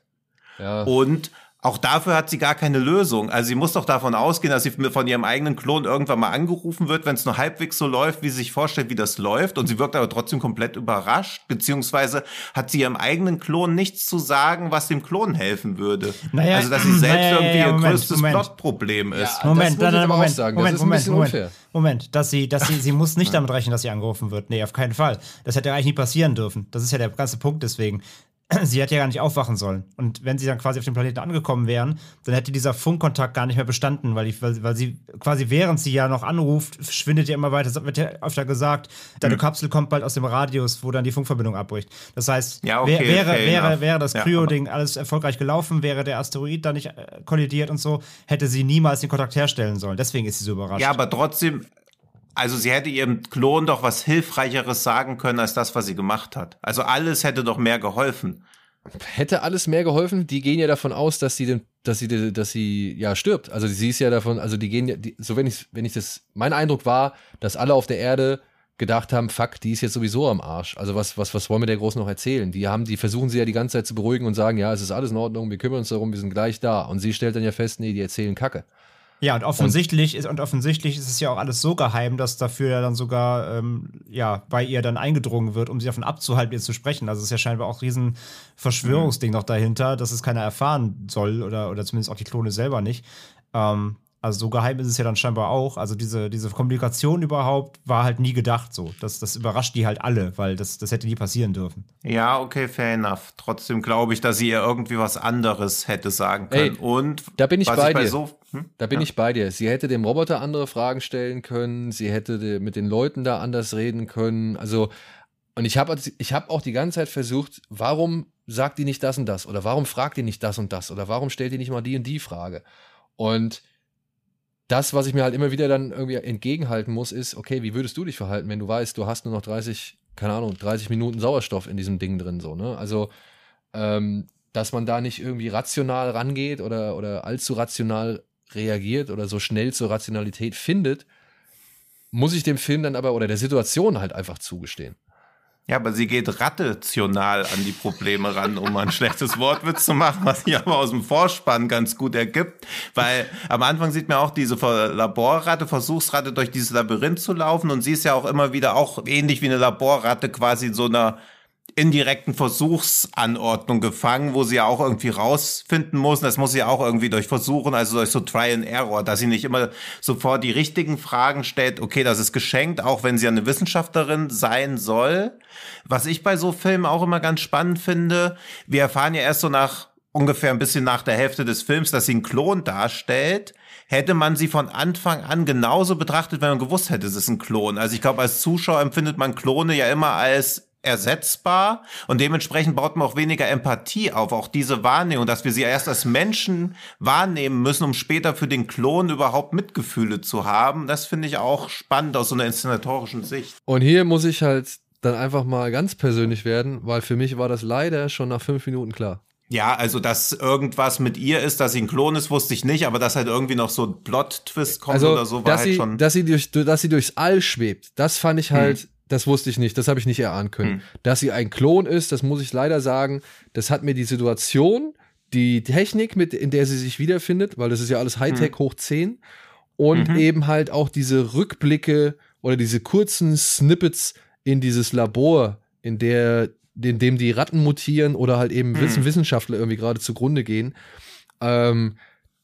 ja, Und auch dafür hat sie gar keine Lösung. Also sie muss doch davon ausgehen, dass sie von ihrem eigenen Klon irgendwann mal angerufen wird, wenn es nur halbwegs so läuft, wie sie sich vorstellt, wie das läuft. Und sie wirkt aber trotzdem komplett überrascht. Beziehungsweise hat sie ihrem eigenen Klon nichts zu sagen, was dem Klon helfen würde. Naja, also dass sie selbst naja, irgendwie ja, ihr Moment, größtes Moment. Plotproblem ist. Ja, das Moment, aber auch Moment, sagen. Das Moment, ist ein Moment, bisschen Moment, unfair. Moment, dass sie, dass sie, sie muss nicht damit rechnen, dass sie angerufen wird. Nee, auf keinen Fall. Das hätte eigentlich nie passieren dürfen. Das ist ja der ganze Punkt deswegen. Sie hätte ja gar nicht aufwachen sollen. Und wenn sie dann quasi auf dem Planeten angekommen wären, dann hätte dieser Funkkontakt gar nicht mehr bestanden, weil, ich, weil, weil sie quasi während sie ja noch anruft, verschwindet ja immer weiter. Es wird ja öfter gesagt, deine Hm. Kapsel kommt bald aus dem Radius, wo dann die Funkverbindung abbricht. Das heißt, Ja, okay, wär, wäre, fair wäre, wäre das Kryo-Ding alles erfolgreich gelaufen, wäre der Asteroid da nicht äh, kollidiert und so, hätte sie niemals den Kontakt herstellen sollen. Deswegen ist sie so überrascht. Ja, aber trotzdem, also sie hätte ihrem Klon doch was Hilfreicheres sagen können, als das, was sie gemacht hat. Also alles hätte doch mehr geholfen. hätte alles mehr geholfen. Die gehen ja davon aus, dass sie den, dass sie, dass sie ja stirbt. Also sie ist ja davon, also die gehen ja, die, so wenn ich, wenn ich das, mein Eindruck war, dass alle auf der Erde gedacht haben, fuck, die ist jetzt sowieso am Arsch. Also was, was, was wollen wir der Groß noch erzählen? Die haben, die versuchen sie ja die ganze Zeit zu beruhigen und sagen, ja, es ist alles in Ordnung, wir kümmern uns darum, wir sind gleich da. Und sie stellt dann ja fest, nee, die erzählen Kacke. Ja, und offensichtlich ist und offensichtlich ist es ja auch alles so geheim, dass dafür ja dann sogar ähm, ja bei ihr dann eingedrungen wird, um sie davon abzuhalten, ihr zu sprechen. Also es ist ja scheinbar auch ein riesen Verschwörungsding noch dahinter, dass es keiner erfahren soll oder oder zumindest auch die Klone selber nicht. Ähm, also so geheim ist es ja dann scheinbar auch. Also diese, diese Kommunikation überhaupt war halt nie gedacht so. Das, das überrascht die halt alle, weil das, das hätte nie passieren dürfen. Ja, okay, fair enough. Trotzdem glaube ich, dass sie ihr irgendwie was anderes hätte sagen können. Ey, Und da bin ich bei bei dir. so, hm? Da bin Ja. ich bei dir. Sie hätte dem Roboter andere Fragen stellen können, sie hätte mit den Leuten da anders reden können. Also, und ich habe ich hab auch die ganze Zeit versucht, warum sagt die nicht das und das? Oder warum fragt die nicht das und das? Oder warum stellt die nicht mal die und die Frage? Und das, was ich mir halt immer wieder dann irgendwie entgegenhalten muss, ist, okay, wie würdest du dich verhalten, wenn du weißt, du hast nur noch 30, keine Ahnung, 30 Minuten Sauerstoff in diesem Ding drin, so, ne? Also, ähm, dass man da nicht irgendwie rational rangeht oder, oder allzu rational reagiert oder so schnell zur Rationalität findet, muss ich dem Film dann aber oder der Situation halt einfach zugestehen. Ja, aber sie geht rational an die Probleme ran, um ein schlechtes Wortwitz zu machen, was sich aber aus dem Vorspann ganz gut ergibt. Weil am Anfang sieht man auch diese Laborratte, Versuchsratte durch dieses Labyrinth zu laufen und sie ist ja auch immer wieder auch ähnlich wie eine Laborratte quasi in so einer indirekten Versuchsanordnung gefangen, wo sie ja auch irgendwie rausfinden muss. Das muss sie auch irgendwie durch Versuchen, also durch so Try and Error, dass sie nicht immer sofort die richtigen Fragen stellt. Okay, das ist geschenkt, auch wenn sie eine Wissenschaftlerin sein soll. Was ich bei so Filmen auch immer ganz spannend finde, wir erfahren ja erst so nach ungefähr ein bisschen nach der Hälfte des Films, dass sie einen Klon darstellt. hätte man sie von Anfang an genauso betrachtet, wenn man gewusst hätte, es ist ein Klon. Also ich glaube, als Zuschauer empfindet man Klone ja immer als ersetzbar und dementsprechend baut man auch weniger Empathie auf. Auch diese Wahrnehmung, dass wir sie erst als Menschen wahrnehmen müssen, um später für den Klon überhaupt Mitgefühle zu haben, das finde ich auch spannend aus so einer inszenatorischen Sicht. Und hier muss ich halt dann einfach mal ganz persönlich werden, weil für mich war das leider schon nach fünf Minuten klar. Ja, also dass irgendwas mit ihr ist, dass sie ein Klon ist, wusste ich nicht, aber dass halt irgendwie noch so ein Plot-Twist kommt also, oder so, war dass halt sie, schon. Dass sie, durch, dass sie durchs All schwebt, das fand ich halt, hm. Das wusste ich nicht, das habe ich nicht erahnen können. Hm. Dass sie ein Klon ist, das muss ich leider sagen, das hat mir die Situation, die Technik, mit, in der sie sich wiederfindet, weil das ist ja alles Hightech hm. hoch 10 und mhm. eben halt auch diese Rückblicke oder diese kurzen Snippets in dieses Labor, in der in dem die Ratten mutieren oder halt eben hm. Wissenschaftler irgendwie gerade zugrunde gehen. Ähm,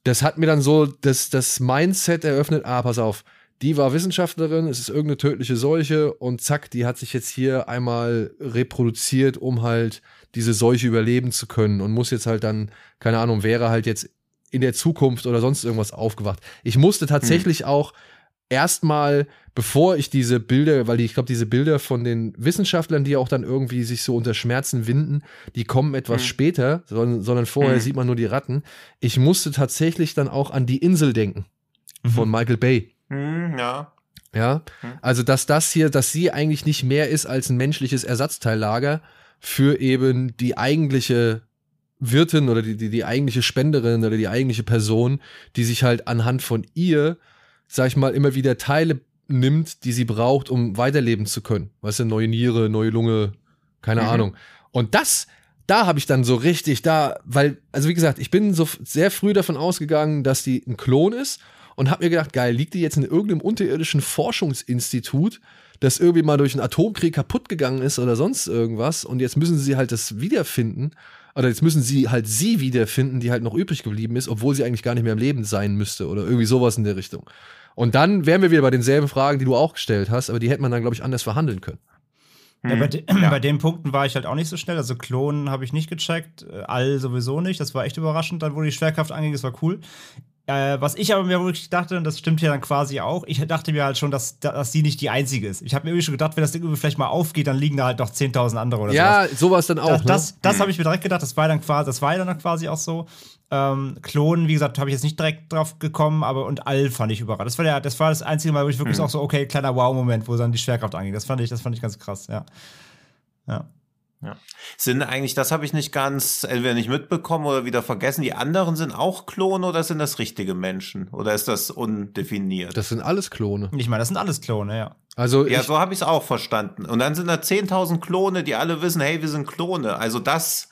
das hat mir dann so das, das Mindset eröffnet, ah, pass auf, die war Wissenschaftlerin, es ist irgendeine tödliche Seuche und zack, die hat sich jetzt hier einmal reproduziert, um halt diese Seuche überleben zu können und muss jetzt halt dann, keine Ahnung, wäre halt jetzt in der Zukunft oder sonst irgendwas aufgewacht. Ich musste tatsächlich hm. auch erstmal, bevor ich diese Bilder, weil die, ich glaube, diese Bilder von den Wissenschaftlern, die auch dann irgendwie sich so unter Schmerzen winden, die kommen etwas mhm. später, sondern, sondern vorher mhm. sieht man nur die Ratten. Ich musste tatsächlich dann auch an die Insel denken mhm. von Michael Bay. Mhm, ja. Ja, mhm. also dass das hier, dass sie eigentlich nicht mehr ist als ein menschliches Ersatzteillager für eben die eigentliche Wirtin oder die, die, die eigentliche Spenderin oder die eigentliche Person, die sich halt anhand von ihr sag ich mal, immer wieder Teile nimmt, die sie braucht, um weiterleben zu können. Weißt du, neue Niere, neue Lunge, keine mhm. Ahnung. Und das, da habe ich dann so richtig, da, weil, also wie gesagt, ich bin so sehr früh davon ausgegangen, dass die ein Klon ist und habe mir gedacht, geil, liegt die jetzt in irgendeinem unterirdischen Forschungsinstitut, das irgendwie mal durch einen Atomkrieg kaputt gegangen ist oder sonst irgendwas und jetzt müssen sie halt das wiederfinden oder jetzt müssen sie halt sie wiederfinden, die halt noch übrig geblieben ist, obwohl sie eigentlich gar nicht mehr im Leben sein müsste oder irgendwie sowas in der Richtung. Und dann wären wir wieder bei denselben Fragen, die du auch gestellt hast, aber die hätte man dann, glaube ich, anders verhandeln können. Ja, bei, de ja. bei, den Punkten war ich halt auch nicht so schnell. Also Klonen habe ich nicht gecheckt, äh, all sowieso nicht. Das war echt überraschend. Dann wurde die Schwerkraft anging, das war cool. Äh, was ich aber mir wirklich dachte, und das stimmt ja dann quasi auch, ich dachte mir halt schon, dass, dass sie nicht die einzige ist. Ich habe mir irgendwie schon gedacht, wenn das Ding vielleicht mal aufgeht, dann liegen da halt noch 10.000 andere oder so. Ja, sowas, sowas dann auch. Das, ne? das, das habe ich mir direkt gedacht, das war dann quasi, das war dann quasi auch so. Ähm, Klonen, wie gesagt, habe ich jetzt nicht direkt drauf gekommen, aber und All fand ich überrascht. Das war, der, das war das einzige Mal, wo ich wirklich mhm. auch so, okay, kleiner Wow-Moment, wo dann die Schwerkraft anging. Das fand ich, das fand ich ganz krass, ja. Ja. Ja. Sind eigentlich, das habe ich nicht ganz, entweder nicht mitbekommen oder wieder vergessen, die anderen sind auch Klone oder sind das richtige Menschen? Oder ist das undefiniert? Das sind alles Klone. Ich meine, das sind alles Klone, ja. Also ja, so habe ich es auch verstanden. Und dann sind da 10.000 Klone, die alle wissen, hey, wir sind Klone. Also das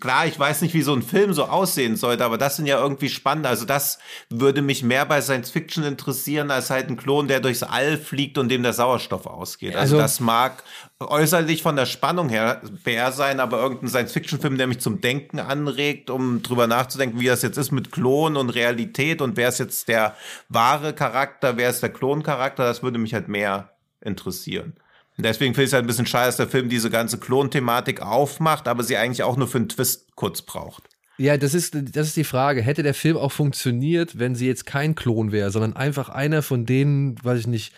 klar, ich weiß nicht, wie so ein Film so aussehen sollte, aber das sind ja irgendwie spannend. Also das würde mich mehr bei Science Fiction interessieren, als halt ein Klon, der durchs All fliegt und dem der Sauerstoff ausgeht. Also, also das mag äußerlich von der Spannung her fair sein, aber irgendein Science-Fiction-Film, der mich zum Denken anregt, um drüber nachzudenken, wie das jetzt ist mit Klon und Realität und wer ist jetzt der wahre Charakter, wer ist der Kloncharakter, das würde mich halt mehr interessieren. Deswegen finde ich es halt ein bisschen schade, dass der Film diese ganze Klon-Thematik aufmacht, aber sie eigentlich auch nur für einen Twist kurz braucht. Ja, das ist, das ist die Frage. Hätte der Film auch funktioniert, wenn sie jetzt kein Klon wäre, sondern einfach einer von denen, weiß ich nicht,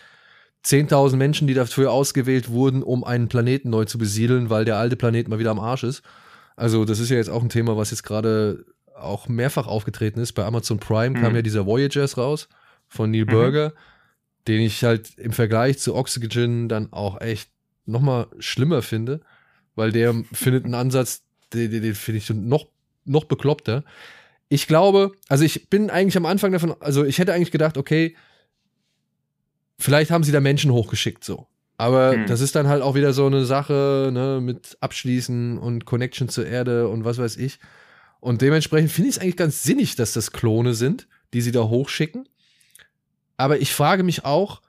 10.000 Menschen, die dafür ausgewählt wurden, um einen Planeten neu zu besiedeln, weil der alte Planet mal wieder am Arsch ist. Also, das ist ja jetzt auch ein Thema, was jetzt gerade auch mehrfach aufgetreten ist. Bei Amazon Prime mhm. kam ja dieser Voyagers raus von Neil mhm. Burger den ich halt im Vergleich zu Oxygen dann auch echt nochmal schlimmer finde, weil der findet einen Ansatz, den, den, den finde ich noch, noch bekloppter. Ich glaube, also ich bin eigentlich am Anfang davon, also ich hätte eigentlich gedacht, okay, vielleicht haben sie da Menschen hochgeschickt so. Aber hm. das ist dann halt auch wieder so eine Sache, ne, mit Abschließen und Connection zur Erde und was weiß ich. Und dementsprechend finde ich es eigentlich ganz sinnig, dass das Klone sind, die sie da hochschicken. Aber ich frage mich auch,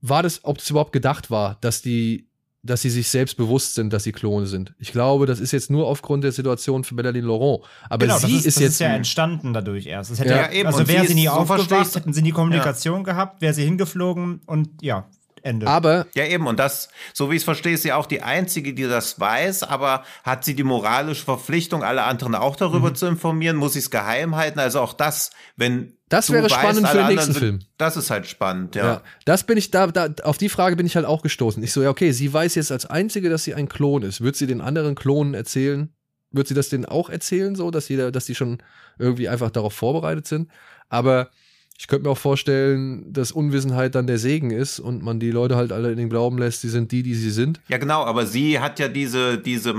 war das, ob das überhaupt gedacht war, dass die, dass sie sich selbst bewusst sind, dass sie Klone sind. Ich glaube, das ist jetzt nur aufgrund der Situation für Melanie Laurent. Aber genau, sie ist, ist, das jetzt ist ja entstanden dadurch erst. Das hätte ja, ja, eben. Also wäre sie nie so aufgewacht, hätten sie nie Kommunikation ja. gehabt, wäre sie hingeflogen und ja, Ende. Aber Ja, eben. Und das, so wie ich es verstehe, ist sie auch die Einzige, die das weiß, aber hat sie die moralische Verpflichtung, alle anderen auch darüber Mhm. zu informieren? Muss sie es geheim halten? Also auch das, wenn Das du wäre weißt, spannend für den nächsten sind- Film. Das ist halt spannend, ja. Ja, das bin ich da, da, auf die Frage bin ich halt auch gestoßen. Ich so, ja, okay, sie weiß jetzt als Einzige, dass sie ein Klon ist. Wird sie den anderen Klonen erzählen? Wird sie das denen auch erzählen, so, dass jeder, dass die schon irgendwie einfach darauf vorbereitet sind? Aber ich könnte mir auch vorstellen, dass Unwissenheit dann der Segen ist und man die Leute halt alle in den Glauben lässt, sie sind die, die sie sind. Ja, genau, aber sie hat ja diese, diese,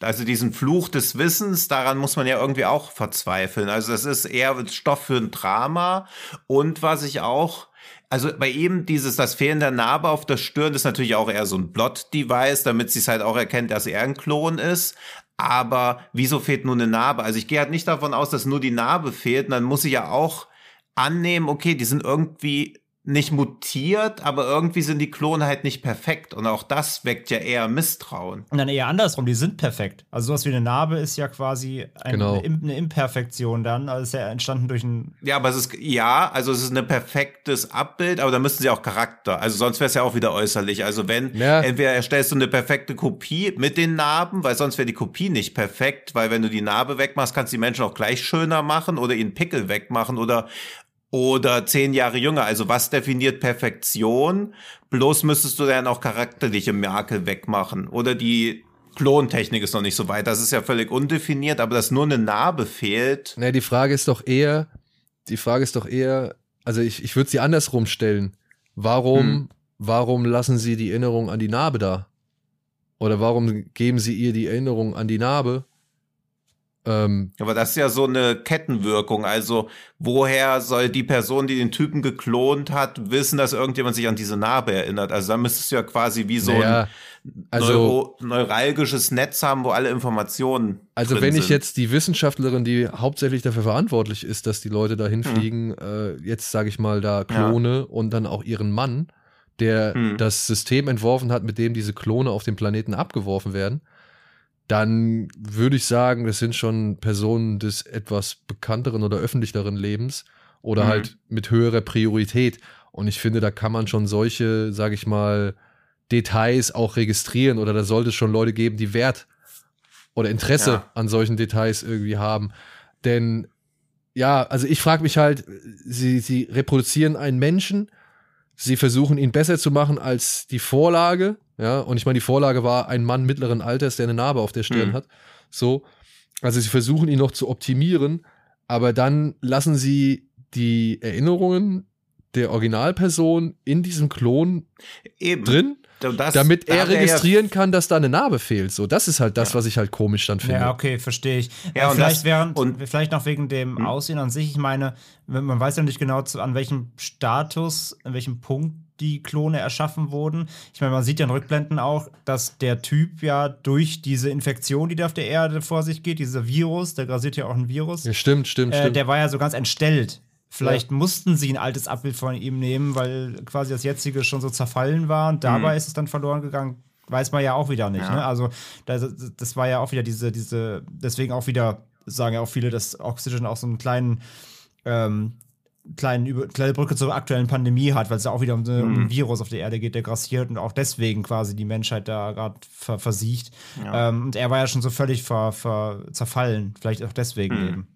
also diesen Fluch des Wissens, daran muss man ja irgendwie auch verzweifeln. Also das ist eher Stoff für ein Drama. Und was ich auch, also bei ihm dieses, das Fehlen der Narbe auf der Stirn ist natürlich auch eher so ein Blot-Device, damit sie es halt auch erkennt, dass er ein Klon ist. Aber wieso fehlt nur eine Narbe? Also ich gehe halt nicht davon aus, dass nur die Narbe fehlt. Und dann muss ich ja auch annehmen, okay, die sind irgendwie nicht mutiert, aber irgendwie sind die Klone halt nicht perfekt. Und auch das weckt ja eher Misstrauen. Und dann eher andersrum, die sind perfekt. Also sowas wie eine Narbe ist ja quasi ein, Genau. eine, Im- eine Imperfektion dann. Also ist ja entstanden durch ein. Ja, aber es ist, ja, also es ist ein perfektes Abbild, aber da müssten sie auch Charakter. Also sonst wäre es ja auch wieder äußerlich. Also wenn, Ja. entweder erstellst du eine perfekte Kopie mit den Narben, weil sonst wäre die Kopie nicht perfekt, weil wenn du die Narbe wegmachst, kannst du die Menschen auch gleich schöner machen oder ihren Pickel wegmachen oder oder zehn Jahre jünger. Also was definiert Perfektion? Bloß müsstest du dann auch charakterliche Merkel wegmachen. Oder die Klontechnik ist noch nicht so weit. Das ist ja völlig undefiniert, aber dass nur eine Narbe fehlt. Naja, die Frage ist doch eher, die Frage ist doch eher, also ich, ich würde sie andersrum stellen. Warum, Hm. warum lassen sie die Erinnerung an die Narbe da? Oder warum geben sie ihr die Erinnerung an die Narbe? Ähm, Aber das ist ja so eine Kettenwirkung. Also, woher soll die Person, die den Typen geklont hat, wissen, dass irgendjemand sich an diese Narbe erinnert? Also, da müsstest du ja quasi wie so naja, ein also, neuralgisches Netz haben, wo alle Informationen. also wenn ich sind. jetzt die Wissenschaftlerin, die hauptsächlich dafür verantwortlich ist, dass die Leute da hinfliegen, Hm. äh, jetzt sage ich mal da Klone und dann auch ihren Mann, der Hm. das System entworfen hat, mit dem diese Klone auf dem Planeten abgeworfen werden, dann würde ich sagen, das sind schon Personen des etwas bekannteren oder öffentlicheren Lebens oder Mhm. halt mit höherer Priorität. Und ich finde, da kann man schon solche, sage ich mal, Details auch registrieren oder da sollte es schon Leute geben, die Wert oder Interesse Ja. an solchen Details irgendwie haben. Denn ja, also ich frage mich halt, sie, sie reproduzieren einen Menschen, sie versuchen ihn besser zu machen als die Vorlage, ja, und ich meine, die Vorlage war ein Mann mittleren Alters, der eine Narbe auf der Stirn Hm. hat. So, also sie versuchen ihn noch zu optimieren, aber dann lassen sie die Erinnerungen der Originalperson in diesem Klon Eben. drin, Das, damit da er wär ja- registrieren kann, dass da eine Narbe fehlt. So, das ist halt das, Ja. was ich halt komisch dann finde. Ja, okay, verstehe ich. Ja, Äh, und vielleicht das- während, und- vielleicht noch wegen dem Hm? Aussehen an sich. Ich meine, man weiß ja nicht genau, zu, an welchem Status, an welchem Punkt die Klone erschaffen wurden. Ich meine, man sieht ja in Rückblenden auch, dass der Typ ja durch diese Infektion, die da auf der Erde vor sich geht, dieser Virus, da grasiert ja auch ein Virus, Ja, stimmt, stimmt, äh, stimmt. der war ja so ganz entstellt. Vielleicht mussten sie ein altes Abbild von ihm nehmen, weil quasi das jetzige schon so zerfallen war und dabei ist es dann verloren gegangen. Weiß man ja auch wieder nicht. Ja. Ne? Also das, das war ja auch wieder diese, diese, deswegen auch wieder, sagen ja auch viele, dass Oxygen auch so einen kleinen, ähm, kleinen Über kleine Brücke zur aktuellen Pandemie hat, weil es ja auch wieder um, so- um Mhm. ein Virus auf der Erde geht, der grassiert und auch deswegen quasi die Menschheit da gerade ver versiegt. Ja. Ähm, und er war ja schon so völlig ver ver zerfallen. Vielleicht auch deswegen Mhm. eben.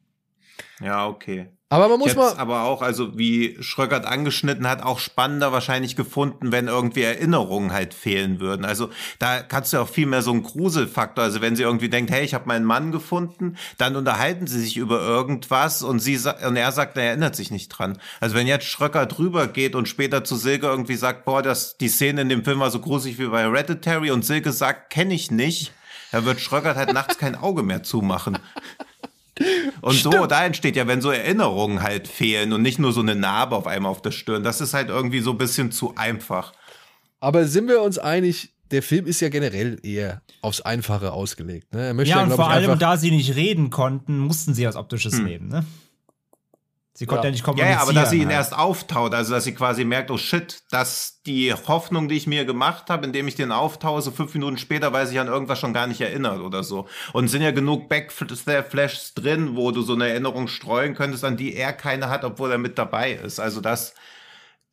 Ja, okay. Aber man muss Jetzt mal. aber auch, also wie Schröckert angeschnitten hat, auch spannender wahrscheinlich gefunden, wenn irgendwie Erinnerungen halt fehlen würden. Also da kannst du auch viel mehr so einen Gruselfaktor. Also wenn sie irgendwie denkt, hey, ich habe meinen Mann gefunden, dann unterhalten sie sich über irgendwas und sie und er sagt, er erinnert sich nicht dran. Also wenn jetzt Schröcker drüber geht und später zu Silke irgendwie sagt, boah, das die Szene in dem Film war so gruselig wie bei Hereditary und Silke sagt, kenne ich nicht, dann wird Schröckert halt nachts kein Auge mehr zumachen. Und so, da entsteht ja, wenn so Erinnerungen halt fehlen und nicht nur so eine Narbe auf einmal auf der Stirn, das ist halt irgendwie so ein bisschen zu einfach. Aber sind wir uns einig, der Film ist ja generell eher aufs Einfache ausgelegt. Ne? Er möchte Ja, ja, und vor ich, allem, da sie nicht reden konnten, mussten sie was Optisches Hm. nehmen, ne? Sie konnte Ja. ja, nicht kommunizieren. ja, aber dass sie ihn halt. erst auftaut, also dass sie quasi merkt, oh shit, dass die Hoffnung, die ich mir gemacht habe, indem ich den auftaue, so fünf Minuten später weiß ich an irgendwas schon gar nicht erinnert oder so. Und sind ja genug Backflashes drin, wo du so eine Erinnerung streuen könntest, an die er keine hat, obwohl er mit dabei ist. Also das,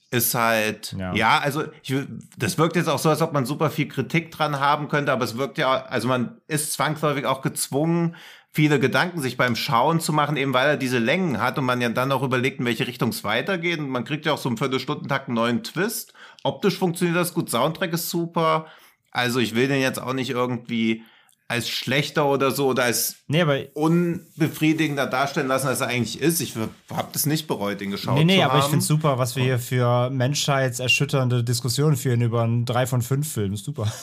ist halt, Ja. ja, also ich, das wirkt jetzt auch so, als ob man super viel Kritik dran haben könnte, aber es wirkt ja, also man ist zwangsläufig auch gezwungen, viele Gedanken sich beim Schauen zu machen, eben weil er diese Längen hat und man ja dann auch überlegt, in welche Richtung es weitergeht. Und man kriegt ja auch so im Viertelstundentakt einen neuen Twist. Optisch funktioniert das gut, Soundtrack ist super. Also ich will den jetzt auch nicht irgendwie als schlechter oder so oder als Nee, aber unbefriedigender darstellen lassen, als er eigentlich ist. Ich habe das nicht bereut, den geschaut Nee, nee, zu aber ich haben. finde es super, was wir hier für menschheitserschütternde Diskussionen führen über einen 3 von 5 Film. Super.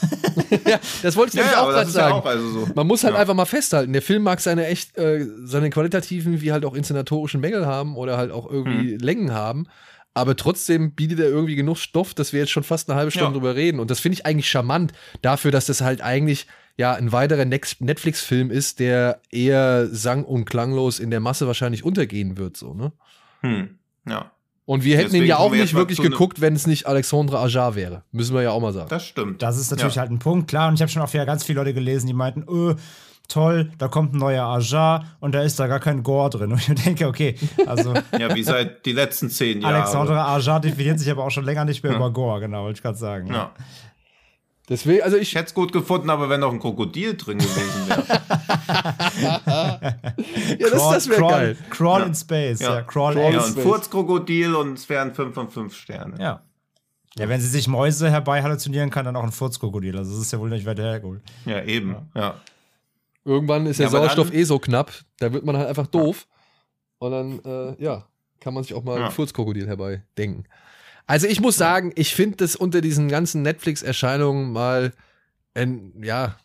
Ja, das wollte ich ja, nämlich ja, auch gerade ist ja sagen. auch also so. Man muss halt Ja. einfach mal festhalten, der Film mag seine echt, äh, seine qualitativen wie halt auch inszenatorischen Mängel haben oder halt auch irgendwie Hm. Längen haben. Aber trotzdem bietet er irgendwie genug Stoff, dass wir jetzt schon fast eine halbe Stunde Ja. drüber reden. Und das finde ich eigentlich charmant dafür, dass das halt eigentlich ja ein weiterer Netflix-Film ist, der eher sang- und klanglos in der Masse wahrscheinlich untergehen wird, so, ne? Hm. Ja, Und wir hätten ihn Deswegen ja auch wir nicht wirklich geguckt, wenn es nicht Alexandre Ajar wäre. Müssen wir ja auch mal sagen. das stimmt. Das ist natürlich Ja. halt ein Punkt, klar. Und ich habe schon auch wieder ganz viele Leute gelesen, die meinten, öh, toll, da kommt ein neuer Ajar und da ist da gar kein Gore drin. Und ich denke, okay, also Ja, wie seit die letzten zehn Jahren. Alexandre Ajar definiert sich aber auch schon länger nicht mehr über Gore, genau, wollte ich gerade sagen. Ja. Deswegen, also Ich ich, hätte es gut gefunden, aber wenn noch ein Krokodil drin gewesen wäre. ja, das, das wäre crawl, geil. Crawl Ja. in Space, ja. Ja. Crawl, Crawl in ja, Space. Furzkrokodil und es wären 5 von 5 Sterne. Ja. Ja, wenn sie sich Mäuse herbei halluzinieren kann, dann auch ein Furzkrokodil. Also das ist ja wohl nicht weiter hergeholt. Ja, eben. Ja. Irgendwann ist der Ja, Sauerstoff dann- eh so knapp, da wird man halt einfach doof. Und dann, äh, ja, kann man sich auch mal Ja. ein Furzkrokodil herbei denken. Also ich muss sagen, ich finde das unter diesen ganzen Netflix-Erscheinungen mal, ein, ja,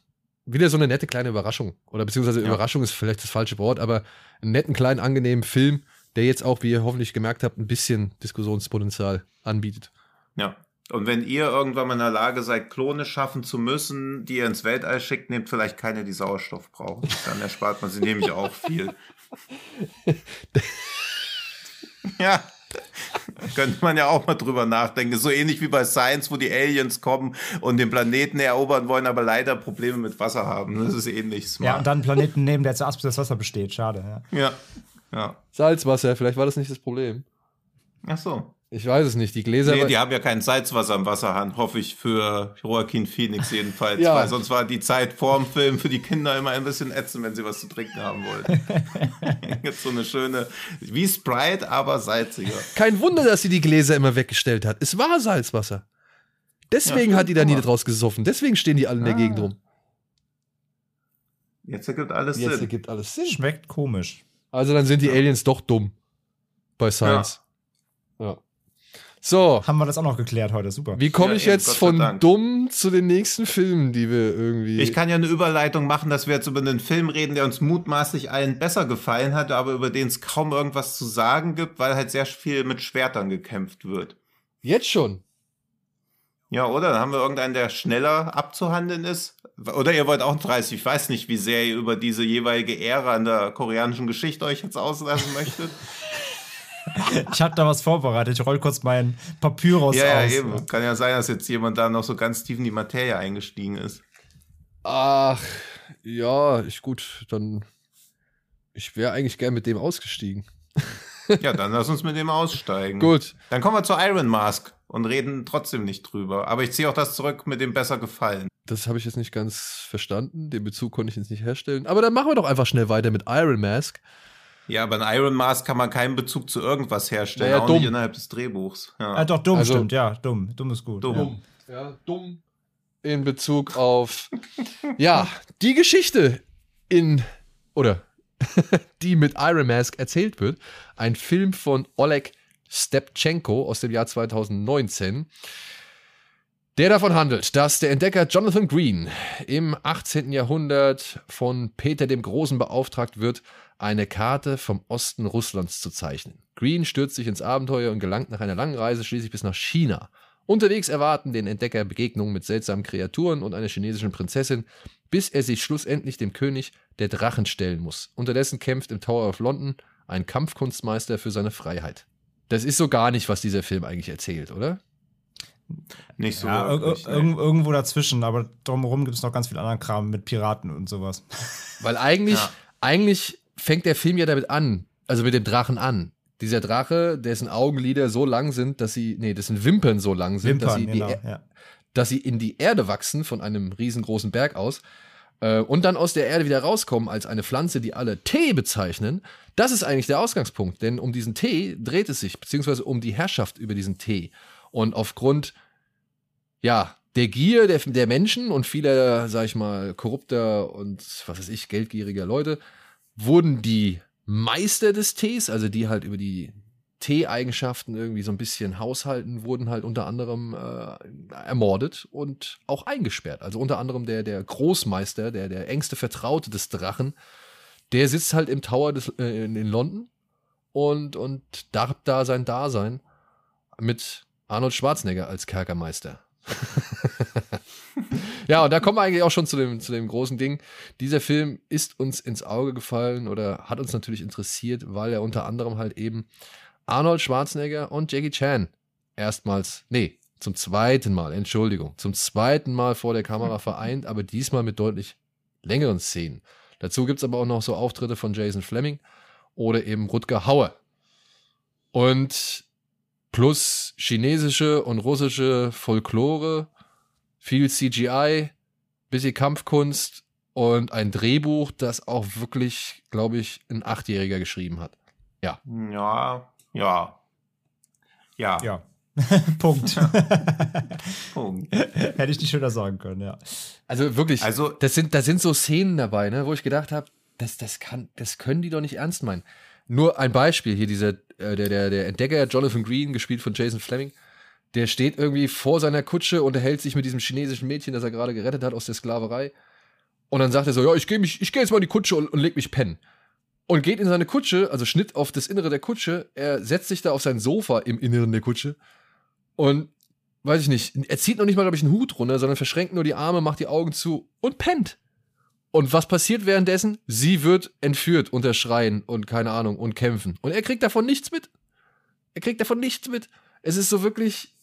wieder so eine nette kleine Überraschung. Oder beziehungsweise Ja. Überraschung ist vielleicht das falsche Wort, aber einen netten, kleinen, angenehmen Film, der jetzt auch, wie ihr hoffentlich gemerkt habt, ein bisschen Diskussionspotenzial anbietet. ja. Und wenn ihr irgendwann mal in der Lage seid, Klone schaffen zu müssen, die ihr ins Weltall schickt, nehmt vielleicht keine, die Sauerstoff brauchen. Dann erspart man sie nämlich auch viel. ja. Könnte man ja auch mal drüber nachdenken. So ähnlich wie bei Science, wo die Aliens kommen und den Planeten erobern wollen, aber leider Probleme mit Wasser haben. Das ist ähnlich Ja, smart. und dann einen Planeten nehmen, der zuerst das Wasser besteht. Schade, ja. Ja. Ja. Salzwasser, vielleicht war das nicht das Problem. Ach so. Ich weiß es nicht. Die Gläser. Nee, die haben ja kein Salzwasser im Wasserhahn, hoffe ich für Joaquin Phoenix jedenfalls. Ja. Weil sonst war die Zeit vorm Film für die Kinder immer ein bisschen ätzend, wenn sie was zu trinken haben wollten. Jetzt so eine schöne, wie Sprite, aber salziger. Kein Wunder, dass sie die Gläser immer weggestellt hat. Es war Salzwasser. Deswegen Ja, hat die da nie draus gesoffen. Deswegen stehen die alle in der Ah. Gegend rum. Jetzt ergibt alles Jetzt Sinn. ergibt alles Sinn. Schmeckt komisch. Also dann sind die Aliens doch dumm. Bei Science. Ja. So, Haben wir das auch noch geklärt heute, super. wie komme Ja, ich eben, jetzt von dumm zu den nächsten Filmen, die wir irgendwie. Ich kann ja eine Überleitung machen, dass wir jetzt über einen Film reden, der uns mutmaßlich allen besser gefallen hat, aber über den es kaum irgendwas zu sagen gibt, weil halt sehr viel mit Schwertern gekämpft wird. jetzt schon. Ja, oder? Dann haben wir irgendeinen, der schneller abzuhandeln ist. Oder ihr wollt auch 30. Ich weiß nicht, wie sehr ihr über diese jeweilige Ära in der koreanischen Geschichte euch jetzt auslassen möchtet. Ich habe da was vorbereitet. Ich roll kurz meinen Papyrus ja, ja, aus. eben. Kann ja sein, dass jetzt jemand da noch so ganz tief in die Materie eingestiegen ist. Ach, ja, ich gut, dann. Ich wäre eigentlich gern mit dem ausgestiegen. Ja, dann lass uns mit dem aussteigen. Gut. Dann kommen wir zu Iron Mask und reden trotzdem nicht drüber. Aber ich ziehe auch das zurück mit dem besser gefallen. Das habe ich jetzt nicht ganz verstanden. Den Bezug konnte ich jetzt nicht herstellen. Aber dann machen wir doch einfach schnell weiter mit Iron Mask. Ja, aber in Iron Mask kann man keinen Bezug zu irgendwas herstellen, Naja, auch dumm. nicht innerhalb des Drehbuchs. Ja. Ah, doch, dumm Also- stimmt, ja, dumm. Dumm ist gut. Dumm. Ja. Ja, dumm. In Bezug auf, ja, die Geschichte in, oder die mit Iron Mask erzählt wird. Ein Film von Oleg Stepchenko aus dem Jahr 2019, der davon handelt, dass der Entdecker Jonathan Green im 18. Jahrhundert von Peter dem Großen beauftragt wird, eine Karte vom Osten Russlands zu zeichnen. Green stürzt sich ins Abenteuer und gelangt nach einer langen Reise schließlich bis nach China. Unterwegs erwarten den Entdecker Begegnungen mit seltsamen Kreaturen und einer chinesischen Prinzessin, bis er sich schlussendlich dem König der Drachen stellen muss. Unterdessen kämpft im Tower of London ein Kampfkunstmeister für seine Freiheit. Das ist so gar nicht, was dieser Film eigentlich erzählt, oder? Nicht so Ja, ir wirklich. ir nee. irgendwo dazwischen, aber drumherum gibt es noch ganz viel anderen Kram mit Piraten und sowas. Weil eigentlich, Ja. eigentlich fängt der Film ja damit an, also mit dem Drachen an. Dieser Drache, dessen Augenlider so lang sind, dass sie, nee, dessen Wimpern so lang sind, dass, Wimpern, sie die, genau. Er- Ja. dass sie in die Erde wachsen von einem riesengroßen Berg aus äh, und dann aus der Erde wieder rauskommen als eine Pflanze, die alle Tee bezeichnen. Das ist eigentlich der Ausgangspunkt, denn um diesen Tee dreht es sich, beziehungsweise um die Herrschaft über diesen Tee. Und aufgrund, ja, der Gier der, der Menschen und vieler, sag ich mal, korrupter und was weiß ich, geldgieriger Leute, wurden die Meister des Tees, also die halt über die Tee-Eigenschaften irgendwie so ein bisschen haushalten, wurden halt unter anderem äh, ermordet und auch eingesperrt. Also unter anderem der, der Großmeister, der, der engste Vertraute des Drachen, der sitzt halt im Tower des, äh, in, London und, und darbt da sein Dasein mit Arnold Schwarzenegger als Kerkermeister. ja, und da kommen wir eigentlich auch schon zu dem, zu dem großen Ding. Dieser Film ist uns ins Auge gefallen oder hat uns natürlich interessiert, weil er unter anderem halt eben Arnold Schwarzenegger und Jackie Chan erstmals, nee, zum zweiten Mal, Entschuldigung, zum zweiten Mal vor der Kamera vereint, aber diesmal mit deutlich längeren Szenen. Dazu gibt es aber auch noch so Auftritte von Jason Fleming oder eben Rutger Hauer. Und plus chinesische und russische Folklore, viel CGI, bisschen Kampfkunst und ein Drehbuch, das auch wirklich, glaube ich, ein Achtjähriger geschrieben hat. Ja, ja. Ja. Ja. Punkt. Punkt. Hätte ich nicht schöner sagen können, ja. Also wirklich, Also- das sind, da sind so Szenen dabei, ne, wo ich gedacht habe, das, das kann, das können die doch nicht ernst meinen. Nur ein Beispiel hier, dieser, äh, der, der, der Entdecker Jonathan Green, gespielt von Jason Fleming, der steht irgendwie vor seiner Kutsche und unterhält sich mit diesem chinesischen Mädchen, das er gerade gerettet hat aus der Sklaverei. Und dann sagt er so, ja, ich gehe gehe jetzt mal in die Kutsche und, und leg mich pennen. Und geht in seine Kutsche, also Schnitt auf das Innere der Kutsche, er setzt sich da auf sein Sofa im Inneren der Kutsche und weiß ich nicht, er zieht noch nicht mal, glaube ich, einen Hut runter, sondern verschränkt nur die Arme, macht die Augen zu und pennt. Und was passiert währenddessen? Sie wird entführt unter Schreien und keine Ahnung und kämpfen. Und er kriegt davon nichts mit. Er kriegt davon nichts mit. Es ist so wirklich,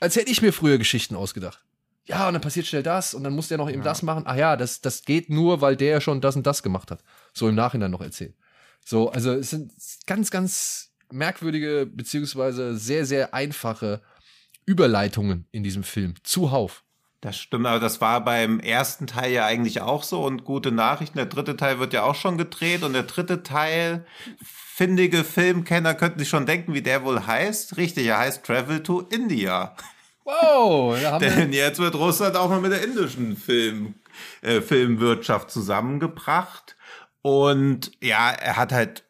als hätte ich mir früher Geschichten ausgedacht. Ja, und dann passiert schnell das und dann muss der noch eben das machen. Ach ja, das, das geht nur, weil der schon das und das gemacht hat. So im Nachhinein noch erzählt. So, also es sind ganz, ganz merkwürdige, beziehungsweise sehr, sehr einfache Überleitungen in diesem Film. Zuhauf. Das stimmt, aber das war beim ersten Teil ja eigentlich auch so und gute Nachrichten. Der dritte Teil wird ja auch schon gedreht und der dritte Teil, findige Filmkenner könnten sich schon denken, wie der wohl heißt. Richtig, er heißt Travel to India. Wow, Denn jetzt wird Russland auch mal mit der indischen Film, äh, Filmwirtschaft zusammengebracht. Und ja, er hat halt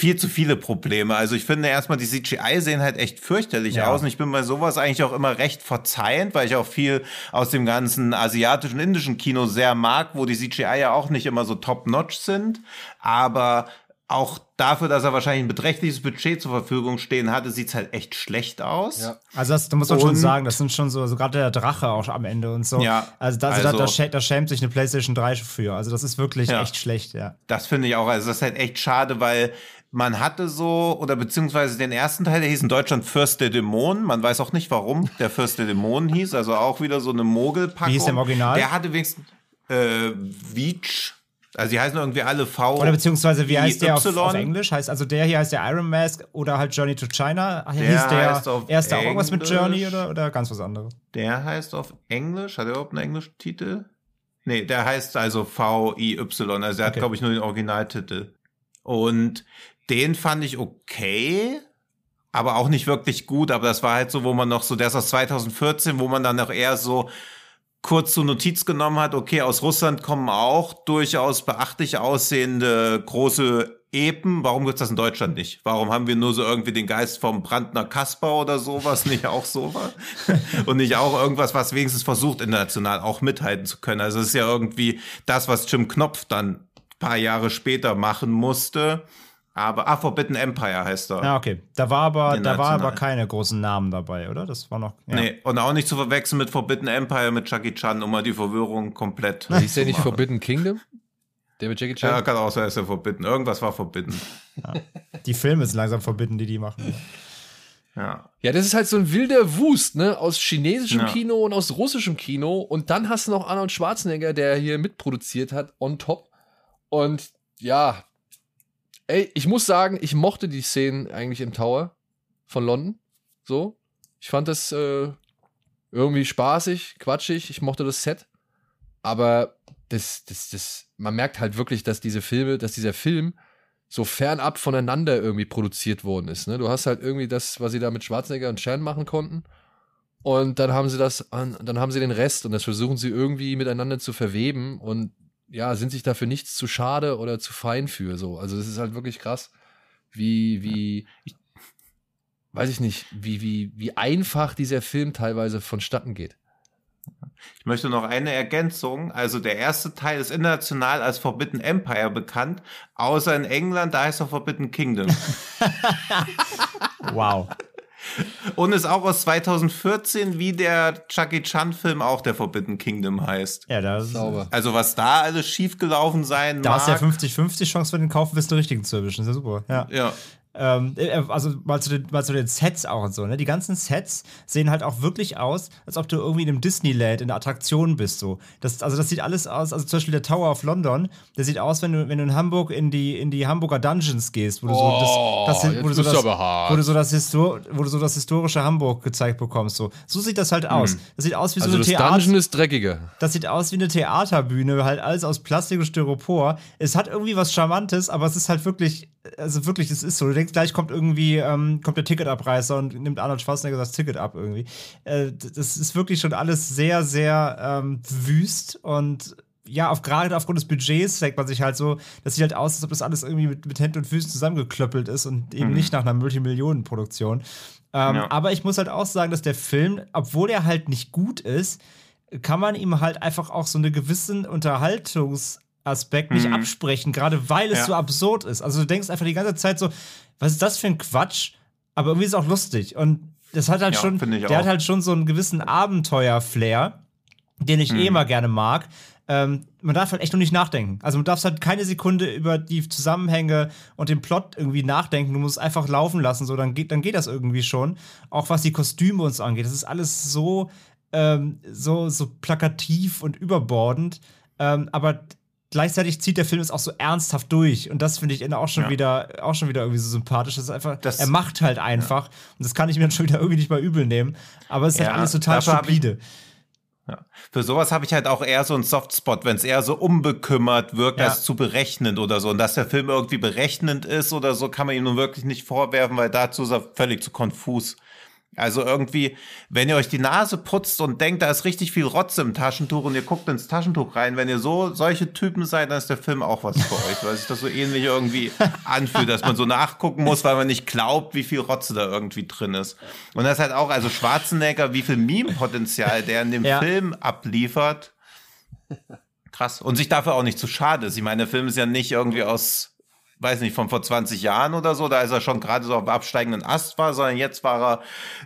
viel zu viele Probleme. Also ich finde erstmal, die CGI sehen halt echt fürchterlich Ja. aus. Und ich bin bei sowas eigentlich auch immer recht verzeihend, weil ich auch viel aus dem ganzen asiatischen, indischen Kino sehr mag, wo die CGI ja auch nicht immer so top-notch sind. Aber auch dafür, dass er wahrscheinlich ein beträchtliches Budget zur Verfügung stehen hatte, sieht's halt echt schlecht aus. Ja. Also das, da muss man schon Und- sagen, das sind schon so, so gerade der Drache auch am Ende und so. Ja, also da, also, also- da, da, schä- da schämt sich eine PlayStation 3 für. Also das ist wirklich Ja. echt schlecht, ja. Das finde ich auch. Also das ist halt echt schade, weil man hatte so, oder beziehungsweise den ersten Teil, der hieß in Deutschland Fürst der Dämonen. Man weiß auch nicht, warum der Fürst der Dämonen hieß. Also auch wieder so eine Mogelpackung. Wie hieß der im Original? Der hatte wenigstens äh, Veach. Also die heißen irgendwie alle V. Oder beziehungsweise wie heißt der auf, auf Englisch? Heißt also der hier heißt der Iron Mask oder halt Journey to China? Der hieß der heißt auf erste auch irgendwas mit. Journey oder, oder ganz was anderes? Der heißt auf Englisch, hat er überhaupt einen englischen Titel? Nee, der heißt also V-I-Y, also er hat, Okay. glaube ich, nur den Originaltitel. Und den fand ich okay, aber auch nicht wirklich gut, aber das war halt so, wo man noch so, der ist aus 2014, wo man dann noch eher so kurz zur Notiz genommen hat, okay, aus Russland kommen auch durchaus beachtlich aussehende große Epen. Warum gibt's das in Deutschland nicht? Warum haben wir nur so irgendwie den Geist vom Brandner Kasper oder sowas? Nicht auch sowas? Und nicht auch irgendwas, was wenigstens versucht, international auch mithalten zu können. Also es ist ja irgendwie das, was Jim Knopf dann ein paar Jahre später machen musste. Aber, ah, Forbidden Empire heißt er. Ja, okay. Da war aber, da war aber keine großen Namen dabei, oder? Das war noch. Ja. Nee, und auch nicht zu verwechseln mit Forbidden Empire mit Jackie Chan, um mal die Verwirrung komplett. Hieß der nicht. Forbidden Kingdom? Der mit Jackie Chan? Ja, kann auch sein, ist ja Forbidden. Irgendwas war Forbidden. Die Filme sind langsam verbieten, die die machen. Ja. Ja, das ist halt so ein wilder Wust, ne? Aus chinesischem Ja. Kino und aus russischem Kino. Und dann hast du noch Arnold Schwarzenegger, der hier mitproduziert hat, on top. Und ja, ey, ich muss sagen, ich mochte die Szenen eigentlich im Tower von London. So. Ich fand das äh, irgendwie spaßig, quatschig. Ich mochte das Set. Aber das, das, das, man merkt halt wirklich, dass diese Filme, dass dieser Film so fernab voneinander irgendwie produziert worden ist. Ne? Du hast halt irgendwie das, was sie da mit Schwarzenegger und Chan machen konnten. Und dann haben sie das, an, dann haben sie den Rest und das versuchen sie irgendwie miteinander zu verweben und ja, sind sich dafür nichts zu schade oder zu fein für so. Also das ist halt wirklich krass, wie, wie, ich, weiß ich nicht, wie, wie, wie einfach dieser Film teilweise vonstatten geht. Ich möchte noch eine Ergänzung. Also der erste Teil ist international als Forbidden Empire bekannt, außer in England, da heißt er Forbidden Kingdom. wow. Und ist auch aus 2014, wie der Chucky Chan Film auch der Forbidden Kingdom heißt. Ja, das ist Sauber. Also was da alles schiefgelaufen sein Da mag. ist ja 50-50 Chance für den Kauf, bis den richtigen zu erwischen. Ist ja super. Ja. Ja. Ähm, äh, also mal zu, den, mal zu den Sets auch und so, ne? Die ganzen Sets sehen halt auch wirklich aus, als ob du irgendwie in einem Disneyland in der Attraktion bist. So. Das, also das sieht alles aus, also zum Beispiel der Tower of London, der sieht aus, wenn du, wenn du in Hamburg in die, in die Hamburger Dungeons gehst, wo du Oh, so das, wo du so das, aber hart. wo du so das, Histor wo du so das historische Hamburg gezeigt bekommst. So, so sieht das halt aus. Das sieht aus wie Also so eine Theater. Dungeon ist dreckiger. Das sieht aus wie eine Theaterbühne, halt alles aus Plastik und Styropor. Es hat irgendwie was Charmantes, aber es ist halt wirklich, also wirklich, es ist so. Du denkst, gleich kommt irgendwie, ähm, kommt der Ticketabreißer und nimmt Arnold Schwarzenegger das Ticket ab irgendwie. Äh, das ist wirklich schon alles sehr, sehr ähm, wüst und ja, auf, gerade aufgrund des Budgets denkt man sich halt so, das sieht halt aus, als ob das alles irgendwie mit, mit Händen und Füßen zusammengeklöppelt ist und eben nicht nach einer Multimillionenproduktion. Ähm, Ja. Aber ich muss halt auch sagen, dass der Film, obwohl er halt nicht gut ist, kann man ihm halt einfach auch so einen gewissen Unterhaltungsaspekt nicht absprechen, gerade weil es Ja. so absurd ist. Also du denkst einfach die ganze Zeit so, was ist das für ein Quatsch? Aber irgendwie ist es auch lustig. Und das hat halt Ja, schon, der hat auch. halt schon so einen gewissen Abenteuer-Flair, den ich eh immer gerne mag. Ähm, man darf halt echt nur nicht nachdenken. Also man darf halt keine Sekunde über die Zusammenhänge und den Plot irgendwie nachdenken. Du musst einfach laufen lassen, so dann geht, dann geht das irgendwie schon. Auch was die Kostüme uns angeht. Das ist alles so, ähm, so, so plakativ und überbordend. Ähm, aber gleichzeitig zieht der Film es auch so ernsthaft durch. Und das finde ich auch schon Ja. wieder, auch schon wieder irgendwie so sympathisch. Das ist einfach, Das- er macht halt einfach. Und das kann ich mir dann schon wieder irgendwie nicht mal übel nehmen. Aber es ist Ja, halt alles total ich- stupide. Ja. Für sowas habe ich halt auch eher so einen Softspot, wenn es eher so unbekümmert wirkt, Ja. als zu berechnend oder so. Und dass der Film irgendwie berechnend ist oder so, kann man ihm nun wirklich nicht vorwerfen, weil dazu ist er völlig zu konfus. Also irgendwie, wenn ihr euch die Nase putzt und denkt, da ist richtig viel Rotze im Taschentuch und ihr guckt ins Taschentuch rein, wenn ihr so solche Typen seid, dann ist der Film auch was für euch, weil sich das so ähnlich irgendwie anfühlt, dass man so nachgucken muss, weil man nicht glaubt, wie viel Rotze da irgendwie drin ist. Und das ist halt auch, also Schwarzenegger, wie viel Meme-Potenzial der in dem Ja. Film abliefert. Krass. Und sich dafür auch nicht zu schade ist. Ich meine, der Film ist ja nicht irgendwie aus, weiß nicht, von vor 20 Jahren oder so, da ist er schon gerade so auf absteigenden Ast war, sondern jetzt war er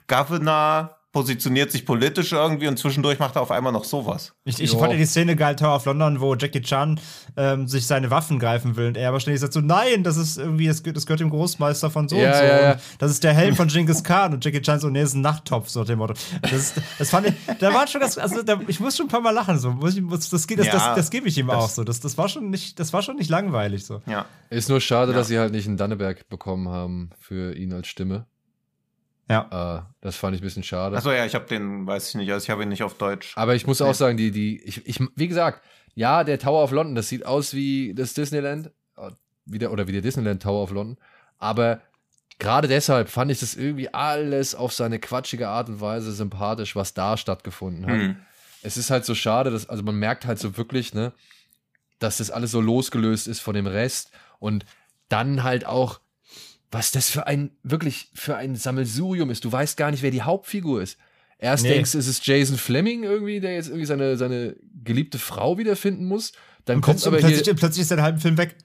Governor, positioniert sich politisch irgendwie und zwischendurch macht er auf einmal noch sowas. Ich, ich fand ja die Szene geil, Tower of London, wo Jackie Chan ähm, sich seine Waffen greifen will und er aber ständig sagt so, nein, das ist irgendwie, das, gehört- das gehört dem Großmeister von so Ja, und so. ja, ja. Und das ist der Helm von Genghis Khan und Jackie Chan so, nee, das ist ein Nachttopf, so dem Motto. Das, ist, das fand ich, da war schon das, also da, ich muss schon ein paar Mal lachen, so. Muss ich, muss, das, geht- das, das, das gebe ich ihm das- auch so. Das, das war schon nicht, das war schon nicht langweilig so. Ja. Ist nur schade, Ja. dass sie halt nicht einen Danneberg bekommen haben für ihn als Stimme. Ja. Äh, das fand ich ein bisschen schade. Achso, ja, ich habe den, weiß ich nicht, also ich habe ihn nicht auf Deutsch. Aber ich muss auch sagen, die, die, ich, ich, wie gesagt, ja, der Tower of London, das sieht aus wie das Disneyland, äh, wie der, oder wie der Disneyland Tower of London. Aber gerade deshalb fand ich das irgendwie alles auf seine quatschige Art und Weise sympathisch, was da stattgefunden hat. Hm. Es ist halt so schade, dass, also man merkt halt so wirklich, ne, dass das alles so losgelöst ist von dem Rest und dann halt auch, was das für ein, wirklich für ein Sammelsurium ist. Du weißt gar nicht, wer die Hauptfigur ist. Erst Nee. denkst du, es ist Jason Fleming irgendwie, der jetzt irgendwie seine, seine geliebte Frau wiederfinden muss. Dann kommt aber plötzlich, hier, plötzlich ist der halbe Film weg.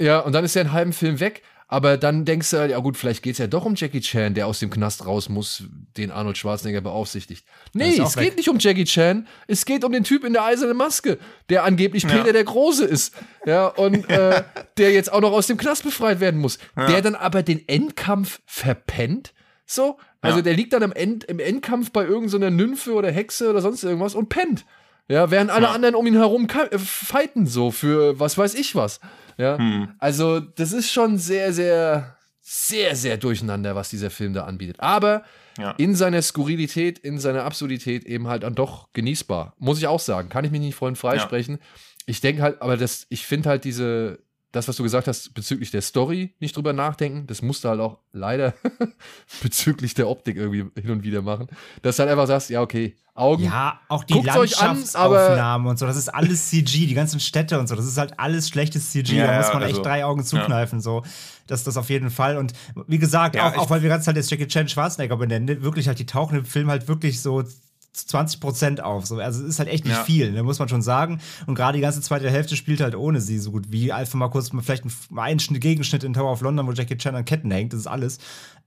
ja, und dann ist er einen halben Film weg. Aber dann denkst du, halt, ja gut, vielleicht geht's ja doch um Jackie Chan, der aus dem Knast raus muss, den Arnold Schwarzenegger beaufsichtigt. Nee, es weg. geht nicht um Jackie Chan, es geht um den Typ in der eisernen Maske, der angeblich Ja. Peter der Große ist. Ja, und äh, der jetzt auch noch aus dem Knast befreit werden muss. Der dann aber den Endkampf verpennt. So, also Ja. der liegt dann am End, im Endkampf bei irgendeiner Nymphe oder Hexe oder sonst irgendwas und pennt. Ja, während alle Ja. anderen um ihn herum äh, fighten so für was weiß ich was. Ja, Hm. also das ist schon sehr, sehr, sehr, sehr durcheinander, was dieser Film da anbietet. Aber Ja. in seiner Skurrilität, in seiner Absurdität eben halt dann doch genießbar. Muss ich auch sagen. Kann ich mich nicht vorhin freisprechen. Ich denke halt, aber das, ich finde halt diese, das, was du gesagt hast, bezüglich der Story nicht drüber nachdenken, das musst du halt auch leider bezüglich der Optik irgendwie hin und wieder machen. Dass du halt einfach sagst, ja, okay, Augen. Ja, auch die Landschaftsaufnahmen und so, das ist alles CG, die ganzen Städte und so, das ist halt alles schlechtes CG, Ja, da muss ja, man echt also, drei Augen zukneifen, so. Das das auf jeden Fall. Und wie gesagt, Ja, auch, ich- auch weil wir ganz halt jetzt Jackie Chan Schwarzenegger benennen, wirklich halt, die tauchen im Film halt wirklich so 20 Prozent auf. So. Also es ist halt echt nicht Ja. viel, ne, muss man schon sagen. Und gerade die ganze zweite Hälfte spielt halt ohne sie so gut wie. Einfach mal kurz mal vielleicht ein, Schnitt- Gegenschnitt in Tower of London, wo Jackie Chan an Ketten hängt, das ist alles.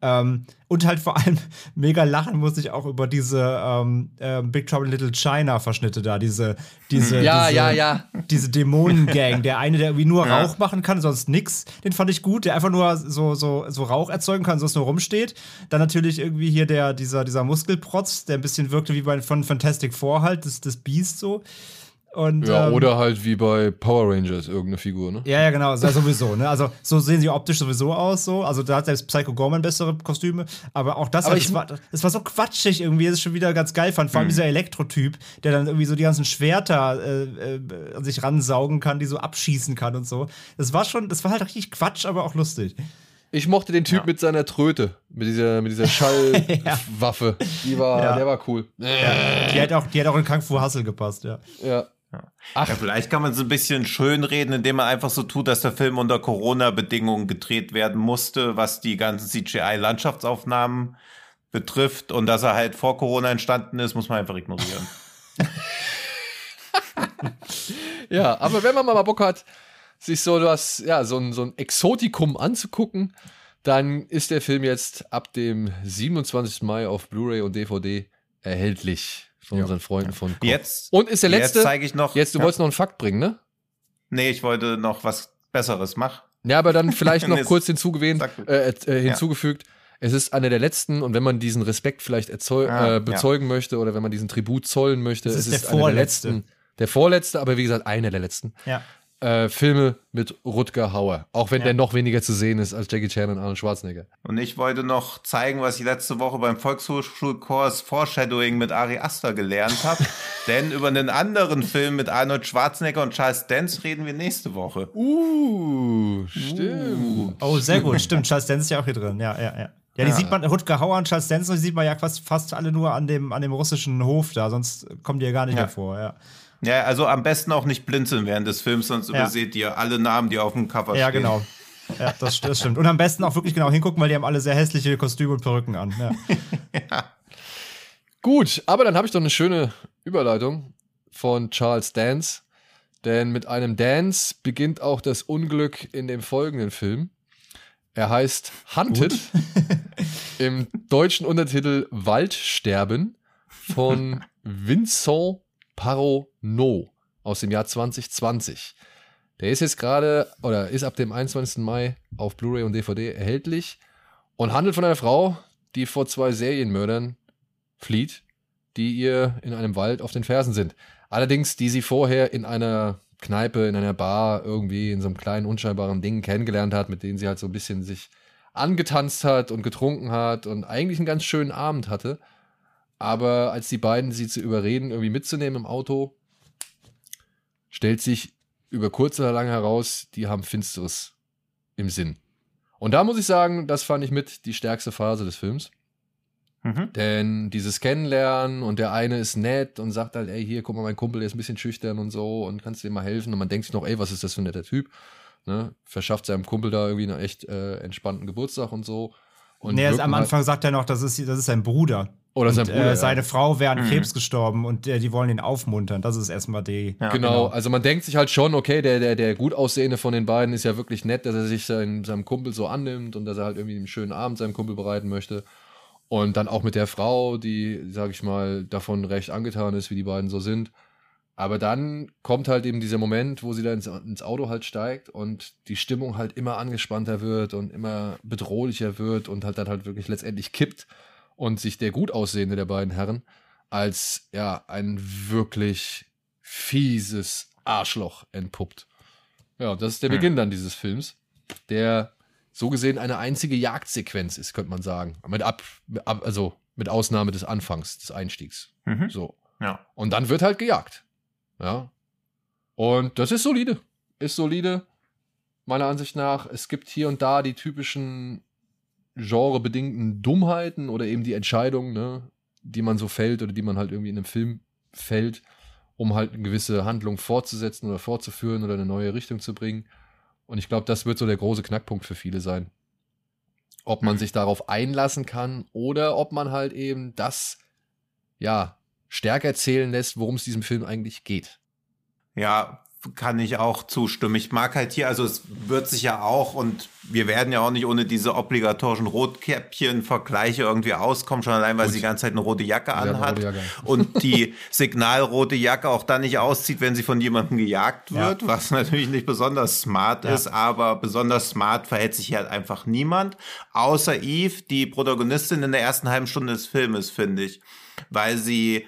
Ähm, und halt vor allem mega lachen musste ich auch über diese ähm, ähm, Big Trouble in Little China Verschnitte da, diese, diese, Ja, diese, ja, ja. diese Dämonengang, der eine, der irgendwie nur Ja. Rauch machen kann, sonst nix, den fand ich gut, der einfach nur so, so, so Rauch erzeugen kann, sonst nur rumsteht. Dann natürlich irgendwie hier der, dieser, dieser Muskelprotz, der ein bisschen wirkte wie bei von Fantastic Four halt, das, das Beast so. Und, Ja, ähm, oder halt wie bei Power Rangers irgendeine Figur, ne? ja, ja, genau, ja, sowieso, ne? Also, so sehen sie optisch sowieso aus, so. Also, da hat selbst Psycho Gorman bessere Kostüme. Aber auch das, Aber halt, ich- das, war, das war so quatschig irgendwie, das ist schon wieder ganz geil fand. Vor allem dieser Elektrotyp, der dann irgendwie so die ganzen Schwerter äh, äh, an sich ransaugen kann, die so abschießen kann und so. Das war schon, das war halt richtig Quatsch, aber auch lustig. Ich mochte den Typ Ja. mit seiner Tröte, mit dieser, mit dieser Schallwaffe. Die war, Ja. der war cool. Die hat auch, die hat auch in Kung Fu Hustle gepasst, ja. Ja. Ach, Ja, vielleicht kann man so ein bisschen schönreden, indem man einfach so tut, dass der Film unter Corona-Bedingungen gedreht werden musste, was die ganzen CGI-Landschaftsaufnahmen betrifft. Und dass er halt vor Corona entstanden ist, muss man einfach ignorieren. ja, aber wenn man mal Bock hat, sich so was, ja, so ein, so ein Exotikum anzugucken, dann ist der Film jetzt ab dem 27. Mai auf Blu-ray und DVD erhältlich von Ja. unseren Freunden von Koch. Jetzt, Und ist der letzte. jetzt zeige ich noch. Jetzt, du ja. wolltest noch einen Fakt bringen, ne? Nee, ich wollte noch was Besseres machen. Ja, aber dann vielleicht noch kurz hinzugewähnt, äh, äh, hinzugefügt. Es ist einer der letzten und wenn man diesen Respekt vielleicht Ah, äh, bezeugen möchte oder wenn man diesen Tribut zollen möchte, Es es ist ist, der einer der vorletzte. letzten, der vorletzte, aber wie gesagt einer der letzten Ja. Äh, Filme mit Rutger Hauer, auch wenn Ja. der noch weniger zu sehen ist als Jackie Chan und Arnold Schwarzenegger. Und ich wollte noch zeigen, was ich letzte Woche beim Volkshochschulkurs Foreshadowing mit Ari Aster gelernt habe. Denn über einen anderen Film mit Arnold Schwarzenegger und Charles Dance reden wir nächste Woche. Uh, stimmt. Oh, sehr gut, stimmt. Charles Dance ist ja auch hier drin, ja, ja, ja. Ja, die Ja. sieht man, Rutger Hauer und Charles Dance, die sieht man ja fast, fast alle nur an dem, an dem russischen Hof da, sonst kommen die ja gar nicht Ja. hervor, ja. Ja, also am besten auch nicht blinzeln während des Films, sonst Ja. überseht ihr alle Namen, die auf dem Cover Ja, stehen. genau. Ja, das, das stimmt. Und am besten auch wirklich genau hingucken, weil die haben alle sehr hässliche Kostüme und Perücken an. Ja. Gut, aber dann habe ich doch eine schöne Überleitung von Charles Dance. Denn mit einem Dance beginnt auch das Unglück in dem folgenden Film. Er heißt Hunted im deutschen Untertitel Waldsterben von Vincent Parronot aus dem Jahr 2020. Der ist jetzt gerade oder ist ab dem 21. Mai auf Blu-ray und DVD erhältlich und handelt von einer Frau, die vor zwei Serienmördern flieht, die ihr in einem Wald auf den Fersen sind. Allerdings, die sie vorher in einer Kneipe, in einer Bar, irgendwie in so einem kleinen, unscheinbaren Ding kennengelernt hat, mit denen sie halt so ein bisschen sich angetanzt hat und getrunken hat und eigentlich einen ganz schönen Abend hatte. Aber als die beiden sie zu überreden, irgendwie mitzunehmen im Auto, stellt sich über kurz oder lang heraus, die haben Finsteres im Sinn. Und da muss ich sagen, das fand ich mit die stärkste Phase des Films. Mhm. Denn dieses Kennenlernen und der eine ist nett und sagt halt, ey, hier, guck mal, mein Kumpel, der ist ein bisschen schüchtern und so und kannst dir mal helfen. Und man denkt sich noch, ey, was ist das für ein netter Typ? Ne? Verschafft seinem Kumpel da irgendwie einen echt äh, entspannten Geburtstag und so. Und nee, wirken am halt- Anfang sagt er noch, das ist, das ist sein Bruder. Oder sein und, Bruder. Äh, ja. seine Frau wäre an Mhm. Krebs gestorben und äh, die wollen ihn aufmuntern. Das ist erstmal die. Ja, genau. also man denkt sich halt schon, okay, der, der, der gut aussehende von den beiden ist ja wirklich nett, dass er sich sein, seinem Kumpel so annimmt und dass er halt irgendwie einen schönen Abend seinem Kumpel bereiten möchte. Und dann auch mit der Frau, die, sag ich mal, davon recht angetan ist, wie die beiden so sind. Aber dann kommt halt eben dieser Moment, wo sie da ins, ins Auto halt steigt und die Stimmung halt immer angespannter wird und immer bedrohlicher wird und halt dann halt wirklich letztendlich kippt und sich der gut aussehende der beiden Herren als ja ein wirklich fieses Arschloch entpuppt. Ja, das ist der Hm. Beginn dann dieses Films, der so gesehen eine einzige Jagdsequenz ist, könnte man sagen. Mit ab, ab also mit Ausnahme des Anfangs, des Einstiegs. Mhm. So. Ja. Und dann wird halt gejagt. Ja. Und das ist solide. Ist solide, meiner Ansicht nach. Es gibt hier und da die typischen genrebedingten Dummheiten oder eben die Entscheidungen, ne, die man so fällt oder die man halt irgendwie in einem Film fällt, um halt eine gewisse Handlung fortzusetzen oder fortzuführen oder eine neue Richtung zu bringen. Und ich glaube, das wird so der große Knackpunkt für viele sein. Ob man sich darauf einlassen kann oder ob man halt eben das, ja, stärker erzählen lässt, worum es diesem Film eigentlich geht. Ja, kann ich auch zustimmen. Ich mag halt hier, also es wird sich ja auch und wir werden ja auch nicht ohne diese obligatorischen Rotkäppchen-Vergleiche irgendwie auskommen, schon allein, weil Gut. sie die ganze Zeit eine rote Jacke anhat Jacke. und die signalrote Jacke auch dann nicht auszieht, wenn sie von jemandem gejagt Ja. wird, was natürlich nicht besonders smart Ja. ist, aber besonders smart verhält sich hier halt einfach niemand, außer Eve, die Protagonistin in der ersten halben Stunde des Filmes, finde ich, weil sie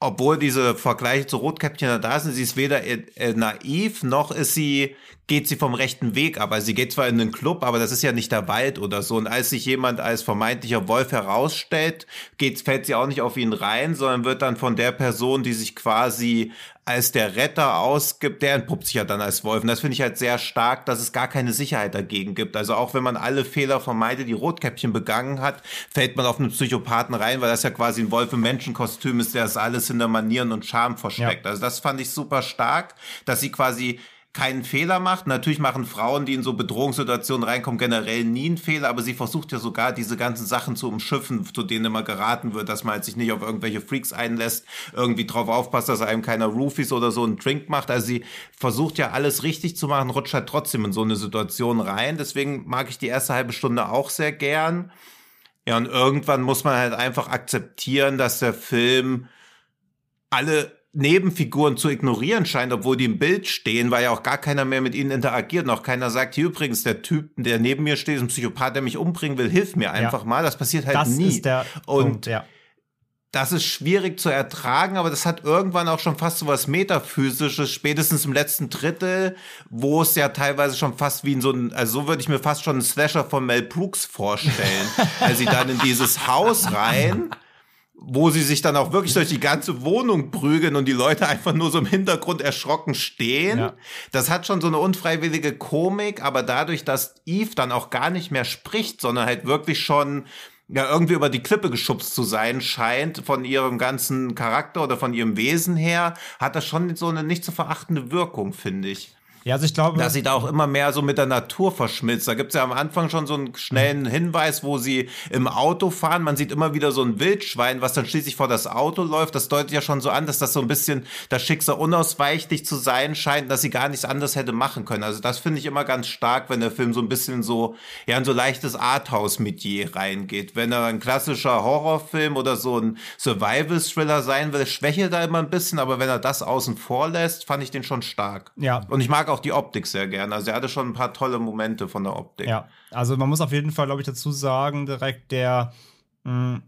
obwohl diese Vergleiche zu Rotkäppchen da sind, sie ist weder äh, äh, naiv, noch ist sie, geht sie vom rechten Weg ab. Also sie geht zwar in den Club, aber das ist ja nicht der Wald oder so. Und als sich jemand als vermeintlicher Wolf herausstellt, geht, fällt sie auch nicht auf ihn rein, sondern wird dann von der Person, die sich quasi als der Retter ausgibt, der entpuppt sich ja dann als Wolf. Und das finde ich halt sehr stark, dass es gar keine Sicherheit dagegen gibt. Also auch wenn man alle Fehler vermeidet, die Rotkäppchen begangen hat, fällt man auf einen Psychopathen rein, weil das ja quasi ein Wolf im Menschenkostüm ist, der das alles hinter Manieren und Charme versteckt. Also das fand ich super stark, dass sie quasi keinen Fehler macht. Natürlich machen Frauen, die in so Bedrohungssituationen reinkommen, generell nie einen Fehler, aber sie versucht ja sogar diese ganzen Sachen zu umschiffen, zu denen immer geraten wird, dass man halt sich nicht auf irgendwelche Freaks einlässt, irgendwie drauf aufpasst, dass einem keiner Roofies oder so einen Drink macht. Also sie versucht ja alles richtig zu machen, rutscht halt trotzdem in so eine Situation rein. Deswegen mag ich die erste halbe Stunde auch sehr gern. Ja, und irgendwann muss man halt einfach akzeptieren, dass der Film alle Nebenfiguren zu ignorieren scheint, obwohl die im Bild stehen, weil ja auch gar keiner mehr mit ihnen interagiert. Noch keiner sagt, hier übrigens, der Typ, der neben mir steht, ist ein Psychopath, der mich umbringen will, hilf mir einfach mal. Das passiert halt das nie. ist der Und Punkt, ja. das ist schwierig zu ertragen, aber das hat irgendwann auch schon fast so was Metaphysisches, spätestens im letzten Drittel, wo es ja teilweise schon fast wie in so ein, also so würde ich mir fast schon einen Slasher von Mel Brooks vorstellen, als sie dann in dieses Haus rein, wo sie sich dann auch wirklich durch die ganze Wohnung prügeln und die Leute einfach nur so im Hintergrund erschrocken stehen. Ja. Das hat schon so eine unfreiwillige Komik, aber dadurch, dass Eve dann auch gar nicht mehr spricht, sondern halt wirklich schon ja irgendwie über die Klippe geschubst zu sein scheint von ihrem ganzen Charakter oder von ihrem Wesen her, hat das schon so eine nicht zu verachtende Wirkung, finde ich. Ja, also ich glaube, Dass sie da auch immer mehr so mit der Natur verschmilzt. Da gibt's ja am Anfang schon so einen schnellen Hinweis, wo sie im Auto fahren. Man sieht immer wieder so ein Wildschwein, was dann schließlich vor das Auto läuft. Das deutet ja schon so an, dass das so ein bisschen das Schicksal unausweichlich zu sein scheint, dass sie gar nichts anderes hätte machen können. Also das finde ich immer ganz stark, wenn der Film so ein bisschen so, ja, in so leichtes Arthouse-Metier reingeht. Wenn er ein klassischer Horrorfilm oder so ein Survival-Thriller sein will, schwächelt er immer ein bisschen, aber wenn er das außen vor lässt, fand ich den schon stark. Ja. Und ich mag auch die Optik sehr gerne. Also er hatte schon ein paar tolle Momente von der Optik. Ja, also man muss auf jeden Fall, glaube ich, dazu sagen, direkt, der mh,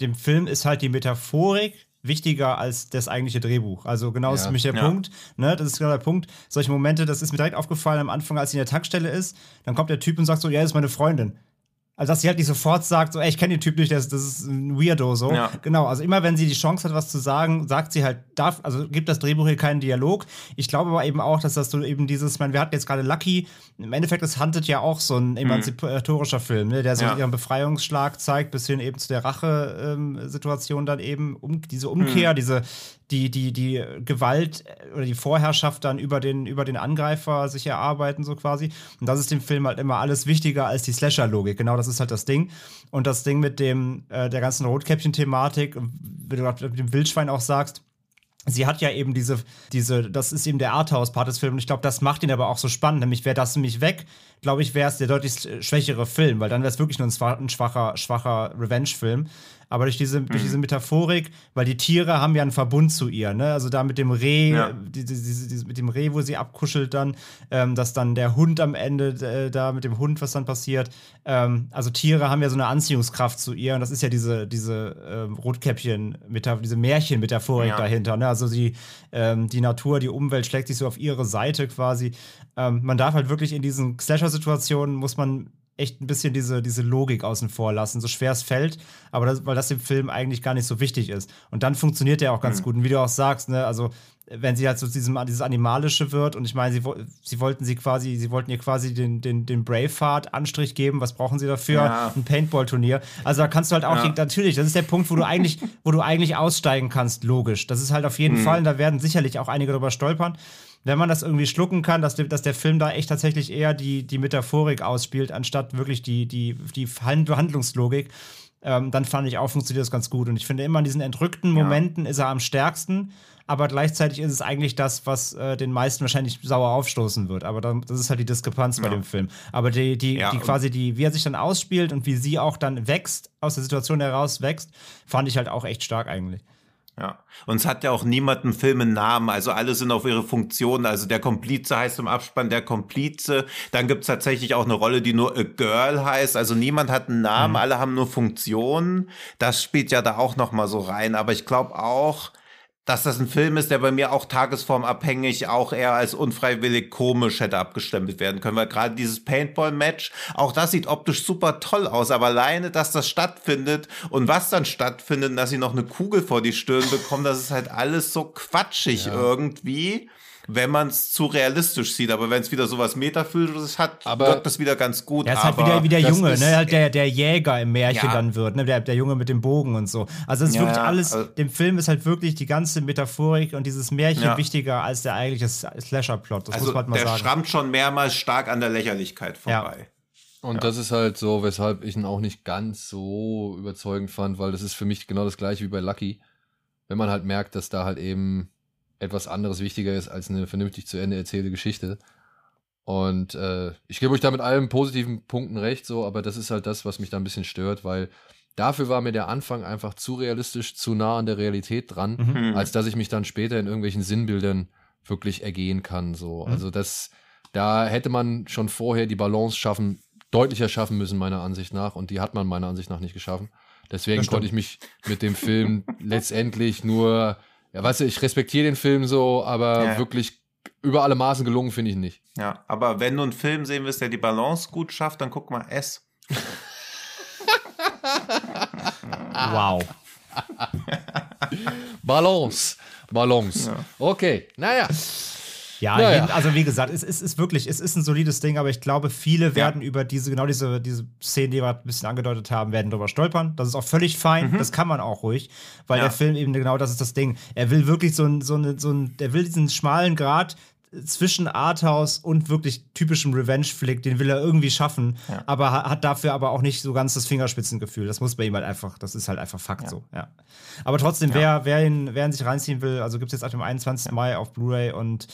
dem Film ist halt die Metaphorik wichtiger als das eigentliche Drehbuch. Also genau ist Ja. für mich der Ja. Punkt. Ne? Das ist genau der Punkt. Solche Momente, das ist mir direkt aufgefallen am Anfang, als sie in der Tankstelle ist, dann kommt der Typ und sagt so, ja, das ist meine Freundin. Also, dass sie halt nicht sofort sagt, so, ey, ich kenne den Typ nicht, das, das ist ein Weirdo, so. Ja. Genau, also immer wenn sie die Chance hat, was zu sagen, sagt sie halt, darf, also gibt das Drehbuch hier keinen Dialog. Ich glaube aber eben auch, dass das so eben dieses, ich meine, wir hatten jetzt gerade Lucky, im Endeffekt ist Hunted ja auch so ein emanzipatorischer Film, ne, der so Ja. ihren Befreiungsschlag zeigt, bis hin eben zu der Rache-Situation dann eben, um, diese Umkehr, diese, die, die, die Gewalt äh, oder die Vorherrschaft dann über den, über den Angreifer sich erarbeiten, so quasi. Und das ist dem Film halt immer alles wichtiger als die Slasher-Logik. Genau, das ist halt das Ding. Und das Ding mit dem, äh, der ganzen Rotkäppchen-Thematik, wie du gerade mit dem Wildschwein auch sagst, sie hat ja eben diese, diese, das ist eben der Arthouse-Part des Films und ich glaube, das macht ihn aber auch so spannend. Nämlich wäre das nämlich weg, glaube ich, wäre es der deutlich schwächere Film, weil dann wäre es wirklich nur ein, schwa- ein schwacher, schwacher Revenge-Film. Aber durch diese, durch diese Metaphorik, weil die Tiere haben ja einen Verbund zu ihr, ne? Also da mit dem Reh, Ja. die, die, die, die, mit dem Reh, wo sie abkuschelt dann, ähm, dass dann der Hund am Ende äh, da mit dem Hund, was dann passiert. Ähm, also Tiere haben ja so eine Anziehungskraft zu ihr und das ist ja diese, diese ähm, Rotkäppchen, diese Märchen-Metaphorik Ja. dahinter. Ne? Also die, ähm, die Natur, die Umwelt schlägt sich so auf ihre Seite quasi. Ähm, man darf halt wirklich in diesen Slasher-Situationen, muss man echt ein bisschen diese, diese Logik außen vor lassen, so schwer es fällt, aber das, weil das im Film eigentlich gar nicht so wichtig ist. Und dann funktioniert der auch ganz gut. Und wie du auch sagst, ne, also wenn sie halt so diesem, dieses Animalische wird und ich meine, sie, sie wollten sie quasi, sie wollten ihr quasi den, den, den Braveheart-Anstrich geben. Was brauchen sie dafür? Ja. Ein Paintball-Turnier. Also da kannst du halt auch, Ja. natürlich, das ist der Punkt, wo du eigentlich, wo du eigentlich aussteigen kannst, logisch. Das ist halt auf jeden Fall, und da werden sicherlich auch einige drüber stolpern. Wenn man das irgendwie schlucken kann, dass, der- dass der Film da echt tatsächlich eher die, die Metaphorik ausspielt, anstatt wirklich die, die, die Hand- Handlungslogik, ähm, dann fand ich auch, funktioniert das ganz gut. Und ich finde immer in diesen entrückten Momenten ist er am stärksten, aber gleichzeitig ist es eigentlich das, was äh, den meisten wahrscheinlich sauer aufstoßen wird. Aber dann, das ist halt die Diskrepanz bei Ja. dem Film. Aber die, die, Ja, die quasi, die, wie er sich dann ausspielt und wie sie auch dann wächst, aus der Situation heraus wächst, fand ich halt auch echt stark eigentlich. Ja. Und es hat ja auch niemand einen Film einen Namen. Also alle sind auf ihre Funktion. Also der Komplize heißt im Abspann der Komplize. Dann gibt's tatsächlich auch eine Rolle, die nur A Girl heißt. Also niemand hat einen Namen, alle haben nur Funktionen. Das spielt ja da auch noch mal so rein. Aber ich glaube auch, dass das ein Film ist, der bei mir auch tagesformabhängig auch eher als unfreiwillig komisch hätte abgestempelt werden können. Weil gerade dieses Paintball-Match, auch das sieht optisch super toll aus, aber alleine, dass das stattfindet und was dann stattfindet, dass sie noch eine Kugel vor die Stirn bekommen, das ist halt alles so quatschig irgendwie. Wenn man es zu realistisch sieht, aber wenn es wieder sowas Metaphysisches hat, Aber- wirkt das wieder ganz gut. Er ist halt wieder wie der Junge, ist- ne? Halt der, der Jäger im Märchen Ja. dann wird, ne? Der, der Junge mit dem Bogen und so. Also es ist Ja, wirklich ja, alles, also- dem Film ist halt wirklich die ganze Metaphorik und dieses Märchen Ja. wichtiger als der eigentliche Slasher-Plot. Das also muss man halt mal der sagen. schrammt schon mehrmals stark an der Lächerlichkeit vorbei. Und das ist halt so, weshalb ich ihn auch nicht ganz so überzeugend fand, weil das ist für mich genau das gleiche wie bei Lucky. Wenn man halt merkt, dass da halt eben etwas anderes wichtiger ist als eine vernünftig zu Ende erzählte Geschichte. Und äh, ich gebe euch da mit allen positiven Punkten recht, so, aber das ist halt das, was mich da ein bisschen stört, weil dafür war mir der Anfang einfach zu realistisch, zu nah an der Realität dran, Mhm. als dass ich mich dann später in irgendwelchen Sinnbildern wirklich ergehen kann. So. Mhm. Also das, da hätte man schon vorher die Balance schaffen, deutlicher schaffen müssen, meiner Ansicht nach. Und die hat man meiner Ansicht nach nicht geschaffen. Deswegen konnte ich mich mit dem Film letztendlich nur, ja, weißt du, ich respektiere den Film so, aber Ja. wirklich über alle Maßen gelungen finde ich ihn nicht. Ja, aber wenn du einen Film sehen willst, der die Balance gut schafft, dann guck mal S. Wow. Balance. Balance. Okay, naja. Ja, Naja. jeden, also wie gesagt, es, es ist wirklich, es ist ein solides Ding, aber ich glaube, viele werden über diese, genau diese, diese Szenen, die wir ein bisschen angedeutet haben, werden drüber stolpern. Das ist auch völlig fein, das kann man auch ruhig, weil Ja. der Film eben genau das ist das Ding. Er will wirklich so ein, so ein, so ein der will diesen schmalen Grad zwischen Arthouse und wirklich typischem Revenge-Flick, den will er irgendwie schaffen, aber ha- hat dafür aber auch nicht so ganz das Fingerspitzengefühl. Das muss bei ihm halt einfach, das ist halt einfach Fakt so, ja. Aber trotzdem, wer, wer, ihn, wer ihn sich reinziehen will, also gibt es jetzt ab dem 21. Mai auf Blu-ray und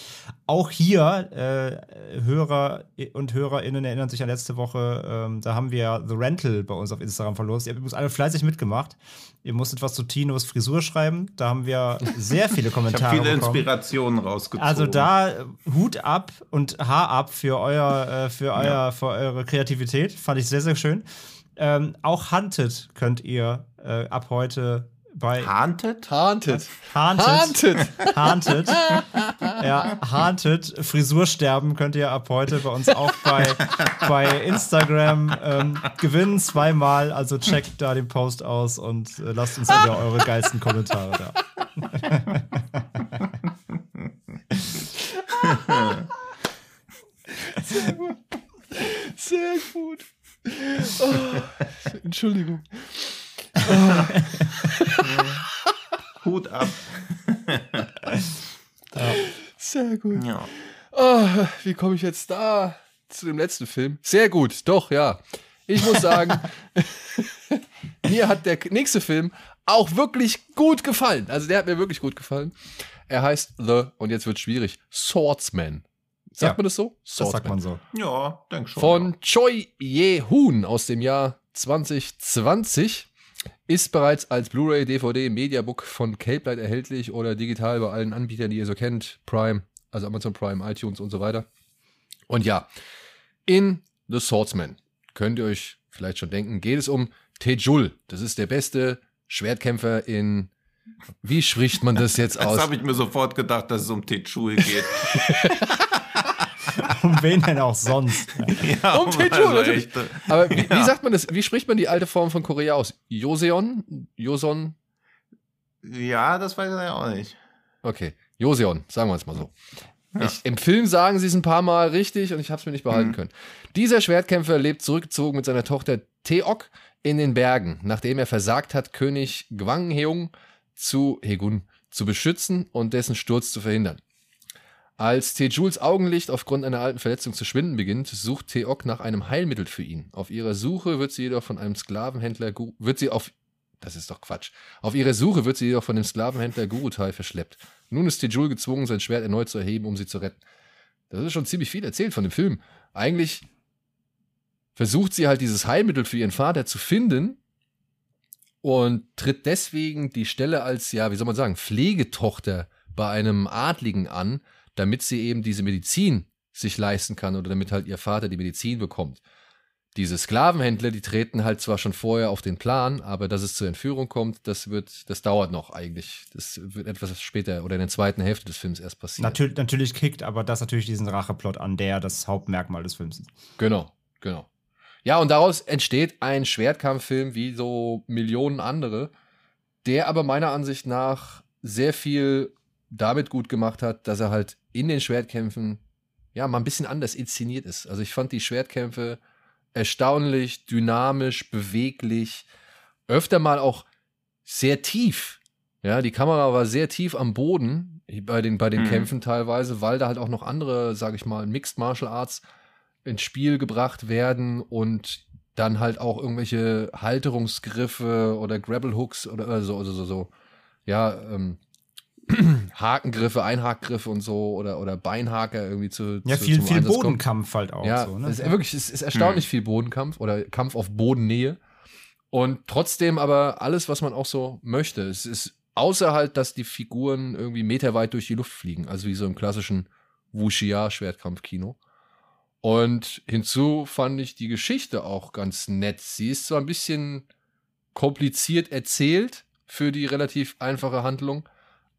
auch hier, äh, Hörer und HörerInnen erinnern sich an letzte Woche, ähm, da haben wir The Rental bei uns auf Instagram verlost. Ihr habt übrigens alle fleißig mitgemacht. Ihr musstet was zu Tinos Frisur schreiben. Da haben wir sehr viele Ich Kommentare habe viele bekommen. Inspirationen rausgezogen. Also da Hut ab und Haar ab für euer, äh, für euer, für eure Kreativität. Fand ich sehr, sehr schön. Ähm, auch Hunted könnt ihr äh, ab heute bei Haunted? Haunted. Haunted. Haunted. Haunted. Ja, Haunted. Frisursterben könnt ihr ab heute bei uns auch bei, bei Instagram ähm, gewinnen zweimal. Also checkt da den Post aus und äh, lasst uns wieder eure geilsten Kommentare da. Sehr gut. Oh, Entschuldigung. Hut ab. Sehr gut. Ja. Ah, wie komme ich jetzt da zu dem letzten Film? Sehr gut, doch, ja. Ich muss sagen, mir hat der nächste Film auch wirklich gut gefallen. Also der hat mir wirklich gut gefallen. Er heißt The, und jetzt wird schwierig, Swordsman. Sagt Ja, man das so? Das sagt man so. Ja, denk schon. Von Choi Ye-hoon aus dem Jahr 2020. Ist bereits als Blu-ray, DVD, Mediabook von Cape Light erhältlich oder digital bei allen Anbietern, die ihr so kennt. Prime, also Amazon Prime, iTunes und so weiter. Und ja, in The Swordsman könnt ihr euch vielleicht schon denken, geht es um Tejul. Das ist der beste Schwertkämpfer in. Wie spricht man das jetzt aus? Das habe ich mir sofort gedacht, dass es um Tejul geht. um wen denn auch sonst? ja, um Tejul, natürlich. Aber wie, ja. wie, sagt man das? Wie spricht man die alte Form von Korea aus? Joseon? Joson? Ja, das weiß ich ja auch nicht. Okay, Joseon, sagen wir es mal so. Ja. Ich, Im Film sagen sie es ein paar Mal richtig und ich habe es mir nicht behalten mhm. können. Dieser Schwertkämpfer lebt zurückgezogen mit seiner Tochter Teok in den Bergen, nachdem er versagt hat, König Gwangheung zu Hegun zu beschützen und dessen Sturz zu verhindern. Als Tejuls Augenlicht aufgrund einer alten Verletzung zu schwinden beginnt, sucht Teok nach einem Heilmittel für ihn. Auf ihrer Suche wird sie jedoch von einem Sklavenhändler wird sie auf das ist doch Quatsch. Auf ihrer Suche wird sie jedoch von dem Sklavenhändler Gurutai verschleppt. Nun ist Tejul gezwungen, sein Schwert erneut zu erheben, um sie zu retten. Das ist schon ziemlich viel erzählt von dem Film. Eigentlich versucht sie halt dieses Heilmittel für ihren Vater zu finden und tritt deswegen die Stelle als, ja, wie soll man sagen, Pflegetochter bei einem Adligen an, damit sie eben diese Medizin sich leisten kann oder damit halt ihr Vater die Medizin bekommt. Diese Sklavenhändler, die treten halt zwar schon vorher auf den Plan, aber dass es zur Entführung kommt, das wird, das dauert noch eigentlich. Das wird etwas später oder in der zweiten Hälfte des Films erst passieren. Natürlich, natürlich kickt aber das natürlich diesen Racheplot an, der das Hauptmerkmal des Films ist. Genau, genau. Ja, und daraus entsteht ein Schwertkampffilm wie so Millionen andere, der aber meiner Ansicht nach sehr viel damit gut gemacht hat, dass er halt in den Schwertkämpfen ja mal ein bisschen anders inszeniert ist. Also ich fand die Schwertkämpfe erstaunlich, dynamisch, beweglich, öfter mal auch sehr tief. Ja, die Kamera war sehr tief am Boden bei den, bei den mhm. Kämpfen teilweise, weil da halt auch noch andere, sag ich mal, Mixed Martial Arts ins Spiel gebracht werden und dann halt auch irgendwelche Halterungsgriffe oder Grapple Hooks oder so, so, so, so, ja, ähm, Hakengriffe, Einhakgriffe und so oder, oder Beinhaker irgendwie zu. Ja, zu, viel, viel Bodenkampf halt auch. Ja, so, ne? es ist wirklich, es ist erstaunlich hm. viel Bodenkampf oder Kampf auf Bodennähe. Und trotzdem aber alles, was man auch so möchte. Es ist außer halt, dass die Figuren irgendwie meterweit durch die Luft fliegen, also wie so im klassischen Wuxia-Schwertkampfkino. Und hinzu fand ich die Geschichte auch ganz nett. Sie ist zwar ein bisschen kompliziert erzählt für die relativ einfache Handlung,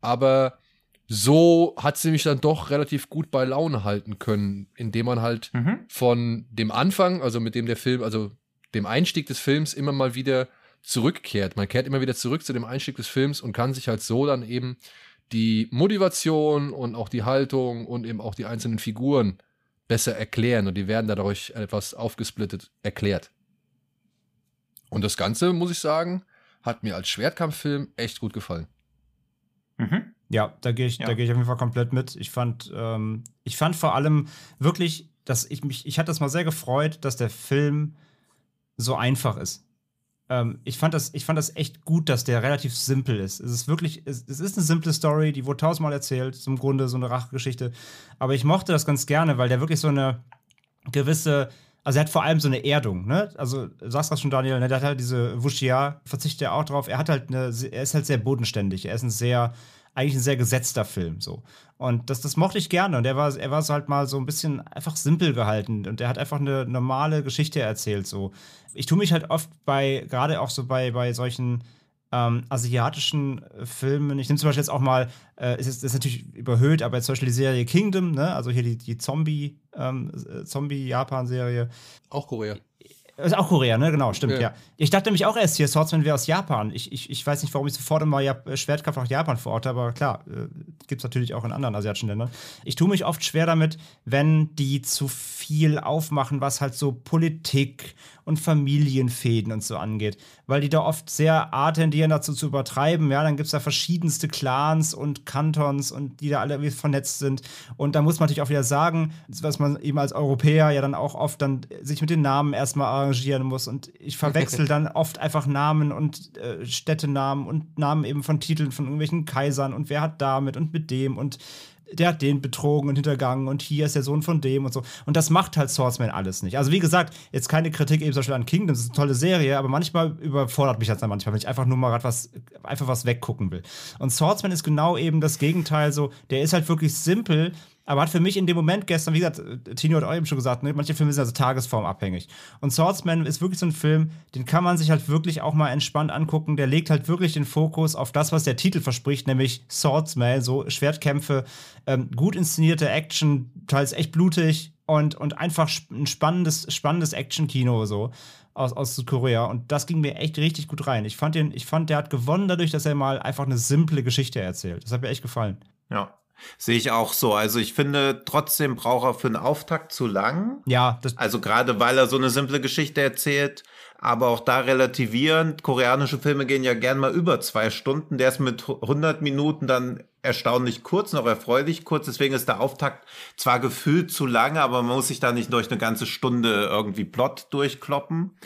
aber so hat sie mich dann doch relativ gut bei Laune halten können, indem man halt mhm. von dem Anfang, also mit dem der Film, also dem Einstieg des Films immer mal wieder zurückkehrt. Man kehrt immer wieder zurück zu dem Einstieg des Films und kann sich halt so dann eben die Motivation und auch die Haltung und eben auch die einzelnen Figuren besser erklären und die werden dadurch etwas aufgesplittet erklärt. Und das Ganze, muss ich sagen, hat mir als Schwertkampffilm echt gut gefallen. Mhm. Ja, da gehe ich, ja. da gehe ich auf jeden Fall komplett mit. Ich fand, ähm, ich fand vor allem wirklich, dass ich mich, ich hatte das mal sehr gefreut, dass der Film so einfach ist. Ähm, ich fand das, ich fand das echt gut, dass der relativ simpel ist. Es ist wirklich, es, es ist eine simple Story, die wurde tausendmal erzählt, zum Grunde so eine Rachgeschichte. Aber ich mochte das ganz gerne, weil der wirklich so eine gewisse also er hat vor allem so eine Erdung, ne? Also du sagst das schon, Daniel, ne? der hat halt diese Wushia, verzichtet er auch drauf. Er hat halt eine, er ist halt sehr bodenständig. Er ist ein sehr, eigentlich ein sehr gesetzter Film, so. Und das, das mochte ich gerne. Und er war, er war so halt mal so ein bisschen einfach simpel gehalten. Und er hat einfach eine normale Geschichte erzählt, so. Ich tue mich halt oft bei, gerade auch so bei, bei solchen ähm, asiatischen äh, Filmen. Ich nehme zum Beispiel jetzt auch mal, äh, es ist, ist, natürlich überhöht, aber zum Beispiel die Serie Kingdom, ne? also hier die, die Zombie, ähm, äh, Zombie-Japan-Serie. Auch Korea. Ist auch Korea, ne? Genau, stimmt, ja. ja. Ich dachte nämlich auch erst hier, Swordsman wäre aus Japan. Ich, ich, ich weiß nicht, warum ich sofort immer ja, Schwertkampf nach Japan verorte, aber klar, äh, gibt es natürlich auch in anderen asiatischen Ländern. Ich tue mich oft schwer damit, wenn die zu viel aufmachen, was halt so Politik und Familienfäden und so angeht. Weil die da oft sehr art tendieren, dazu zu übertreiben. Ja, dann gibt es da verschiedenste Clans und Kantons und die da alle vernetzt sind. Und da muss man natürlich auch wieder sagen, was man eben als Europäer ja dann auch oft dann sich mit den Namen erstmal arrangieren muss. Und ich verwechsel dann oft einfach Namen und äh, Städtenamen und Namen eben von Titeln von irgendwelchen Kaisern und wer hat damit und mit dem und der hat den betrogen und hintergangen und hier ist der Sohn von dem und so. Und das macht halt Swordsman alles nicht. Also wie gesagt, jetzt keine Kritik eben zum Beispiel an Kingdom, das ist eine tolle Serie, aber manchmal überfordert mich das dann manchmal, wenn ich einfach nur mal was, einfach was weggucken will. Und Swordsman ist genau eben das Gegenteil so, der ist halt wirklich simpel, aber hat für mich in dem Moment gestern, wie gesagt, Tino hat auch eben schon gesagt, ne, manche Filme sind also tagesformabhängig. Und Swordsman ist wirklich so ein Film, den kann man sich halt wirklich auch mal entspannt angucken. Der legt halt wirklich den Fokus auf das, was der Titel verspricht, nämlich Swordsman, so Schwertkämpfe, ähm, gut inszenierte Action, teils echt blutig und, und einfach ein spannendes, spannendes Action-Kino so aus, aus Südkorea. Und das ging mir echt richtig gut rein. Ich fand, den, ich fand, der hat gewonnen dadurch, dass er mal einfach eine simple Geschichte erzählt. Das hat mir echt gefallen. Ja. Sehe ich auch so. Also ich finde, trotzdem braucht er für einen Auftakt zu lang. Ja. also gerade weil er so eine simple Geschichte erzählt, aber auch da relativierend. Koreanische Filme gehen ja gern mal über zwei Stunden. Der ist mit 100 Minuten dann erstaunlich kurz, noch erfreulich kurz. Deswegen ist der Auftakt zwar gefühlt zu lange, aber man muss sich da nicht durch eine ganze Stunde irgendwie Plot durchkloppen.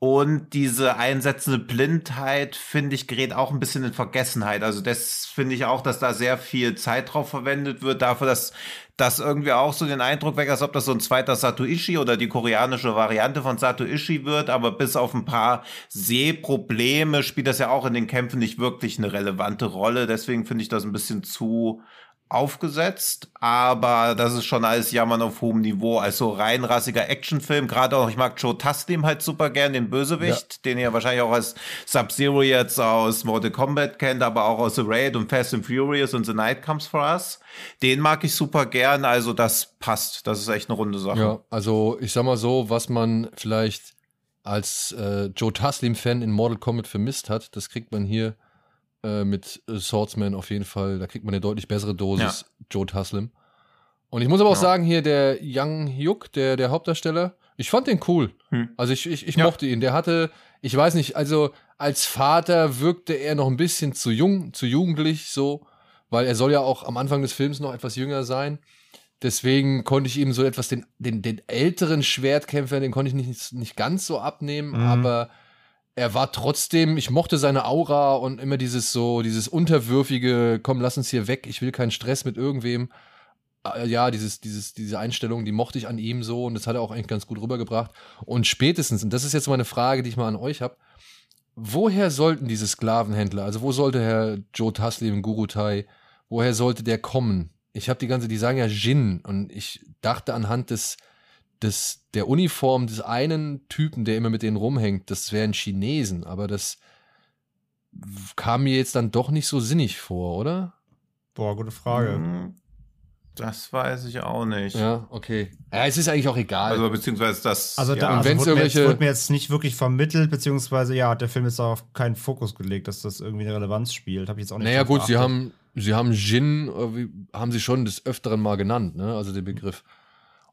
Und diese einsetzende Blindheit, finde ich, gerät auch ein bisschen in Vergessenheit. Also das finde ich auch, dass da sehr viel Zeit drauf verwendet wird, dafür, dass das irgendwie auch so den Eindruck weckt, als ob das so ein zweiter Satoishi oder die koreanische Variante von Satoishi wird, aber bis auf ein paar Sehprobleme spielt das ja auch in den Kämpfen nicht wirklich eine relevante Rolle. Deswegen finde ich das ein bisschen zu aufgesetzt, aber das ist schon alles Jammern auf hohem Niveau. Also rein rassiger Actionfilm. Gerade auch, ich mag Joe Taslim halt super gern, den Bösewicht, ja. den ihr wahrscheinlich auch als Sub-Zero jetzt aus Mortal Kombat kennt, aber auch aus The Raid und Fast and Furious und The Night Comes For Us. Den mag ich super gern, also das passt. Das ist echt eine runde Sache. Ja, also ich sag mal so, was man vielleicht als äh, Joe Taslim-Fan in Mortal Kombat vermisst hat, das kriegt man hier äh, mit äh, Swordsman auf jeden Fall. Da kriegt man eine deutlich bessere Dosis ja. Joe Taslim. Und ich muss aber auch ja. sagen, hier der Young Hyuk, der, der Hauptdarsteller, ich fand den cool. Hm. Also ich, ich, ich ja. mochte ihn. Der hatte, ich weiß nicht, also als Vater wirkte er noch ein bisschen zu jung, zu jugendlich so, weil er soll ja auch am Anfang des Films noch etwas jünger sein. Deswegen konnte ich ihm so etwas den, den, den älteren Schwertkämpfer, den konnte ich nicht, nicht ganz so abnehmen, mhm. aber er war trotzdem, ich mochte seine Aura und immer dieses so, dieses unterwürfige, komm, lass uns hier weg, ich will keinen Stress mit irgendwem. Äh, ja, dieses, dieses, diese Einstellung, die mochte ich an ihm so und das hat er auch eigentlich ganz gut rübergebracht. Und spätestens, und das ist jetzt mal eine Frage, die ich mal an euch habe, woher sollten diese Sklavenhändler, also wo sollte Herr Joe Taslim, Gurutai, woher sollte der kommen? Ich habe die ganze, die sagen ja Jin und ich dachte anhand des, des, der Uniform des einen Typen, der immer mit denen rumhängt, das wären Chinesen, aber das kam mir jetzt dann doch nicht so sinnig vor, oder? Boah, gute Frage. Hm, das weiß ich auch nicht. Ja, okay. Ja, es ist eigentlich auch egal. Also, beziehungsweise das. Also, da ja. also wurde, mir jetzt, wurde mir jetzt nicht wirklich vermittelt, beziehungsweise, ja, hat der Film jetzt auf keinen Fokus gelegt, dass das irgendwie eine Relevanz spielt. Habe ich jetzt auch nicht Naja, gut, sie haben, sie haben Jin, äh, haben sie schon des Öfteren mal genannt, ne? Also den Begriff.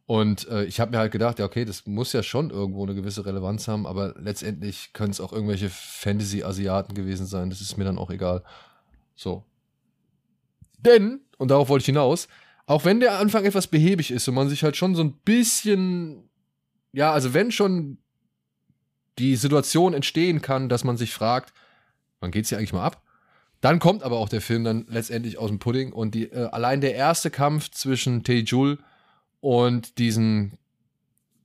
Und äh, ich habe mir halt gedacht, ja, okay, das muss ja schon irgendwo eine gewisse Relevanz haben, aber letztendlich können es auch irgendwelche Fantasy-Asiaten gewesen sein. Das ist mir dann auch egal. So. Denn, und darauf wollte ich hinaus, auch wenn der Anfang etwas behäbig ist und man sich halt schon so ein bisschen, ja, also wenn schon die Situation entstehen kann, dass man sich fragt, wann geht's hier eigentlich mal ab? Dann kommt aber auch der Film dann letztendlich aus dem Pudding und die, äh, allein der erste Kampf zwischen Taejul und diesen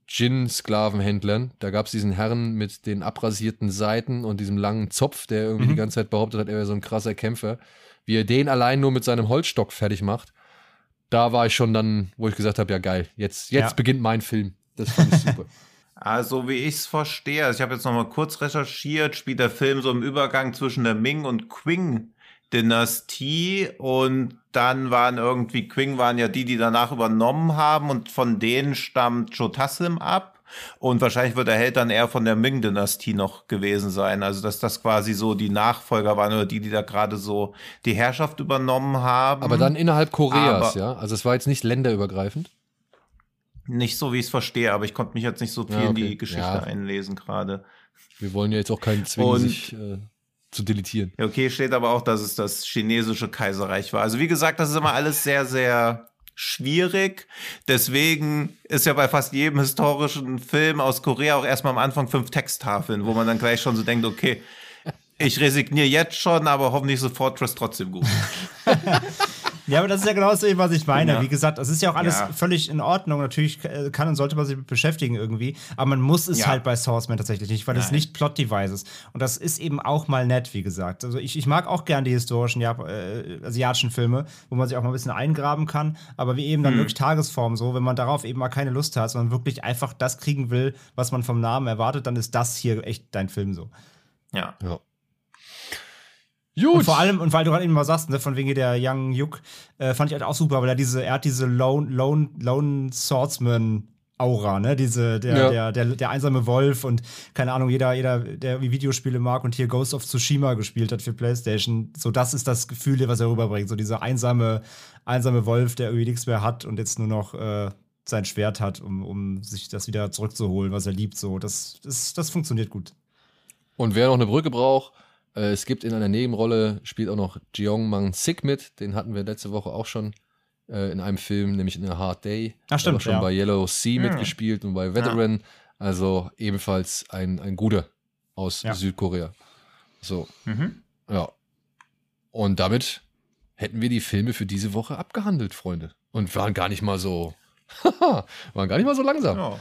Gin-Sklavenhändlern. Da gab es diesen Herrn mit den abrasierten Seiten und diesem langen Zopf, der irgendwie mhm. die ganze Zeit behauptet hat, er wäre so ein krasser Kämpfer. Wie er den allein nur mit seinem Holzstock fertig macht. Da war ich schon dann, wo ich gesagt habe, ja geil, jetzt, jetzt ja. beginnt mein Film. Das fand ich super. Also wie ich es verstehe, also ich habe jetzt noch mal kurz recherchiert, spielt der Film so im Übergang zwischen der Ming und Qing Dynastie und dann waren irgendwie Qing waren ja die, die danach übernommen haben und von denen stammt Jotassim ab. Und wahrscheinlich wird der Held dann eher von der Ming-Dynastie noch gewesen sein. Also, dass das quasi so die Nachfolger waren oder die, die da gerade so die Herrschaft übernommen haben. Aber dann innerhalb Koreas, aber ja? Also, es war jetzt nicht länderübergreifend? Nicht so, wie ich es verstehe, aber ich konnte mich jetzt nicht so viel ja, okay. in die Geschichte ja. einlesen gerade. Wir wollen ja jetzt auch keinen zwingen, sich äh, zu deletieren. Ja, okay, steht aber auch, dass es das chinesische Kaiserreich war. Also wie gesagt, das ist immer alles sehr, sehr schwierig. Deswegen ist ja bei fast jedem historischen Film aus Korea auch erstmal am Anfang fünf Texttafeln, wo man dann gleich schon so denkt, okay, ich resigniere jetzt schon, aber hoffentlich ist Fortress trotzdem gut. Ja, aber das ist ja genau das, was ich meine. Ja. Wie gesagt, das ist ja auch alles Ja. völlig in Ordnung. Natürlich äh, kann und sollte man sich mit beschäftigen irgendwie. Aber man muss es Ja. halt bei Sourceman tatsächlich nicht, weil es nicht Plot-Device ist. Und das ist eben auch mal nett, wie gesagt. Also ich, ich mag auch gern die historischen Jap äh, asiatischen Filme, wo man sich auch mal ein bisschen eingraben kann. Aber wie eben dann wirklich Tagesform so, wenn man darauf eben mal keine Lust hat, sondern wirklich einfach das kriegen will, was man vom Namen erwartet, dann ist das hier echt dein Film so. Ja. Ja. Und Gut. vor allem, und weil du gerade eben mal sagst, ne, von wegen der Young Yuk, äh, fand ich halt auch super, weil er diese, er hat diese Lone, Lone, Lone Swordsman Aura, ne? Diese, der, Ja. der, der, der einsame Wolf und keine Ahnung, jeder, jeder, der Videospiele mag und hier Ghost of Tsushima gespielt hat für PlayStation, so das ist das Gefühl, was er rüberbringt. So dieser einsame, einsame Wolf, der irgendwie nichts mehr hat und jetzt nur noch äh, sein Schwert hat, um, um sich das wieder zurückzuholen, was er liebt. So, das, das, das funktioniert gut. Und wer noch eine Brücke braucht, es gibt in einer Nebenrolle, spielt auch noch Jeong Mang Sik mit. Den hatten wir letzte Woche auch schon äh, in einem Film, nämlich in A Hard Day. Ach, stimmt, Hat auch schon ja. bei Yellow Sea Hm. mitgespielt und bei Veteran. Also ebenfalls ein, ein guter aus Ja. Südkorea. So, Mhm. ja. Und damit hätten wir die Filme für diese Woche abgehandelt, Freunde. Und waren gar nicht mal so, waren gar nicht mal so langsam. Ja.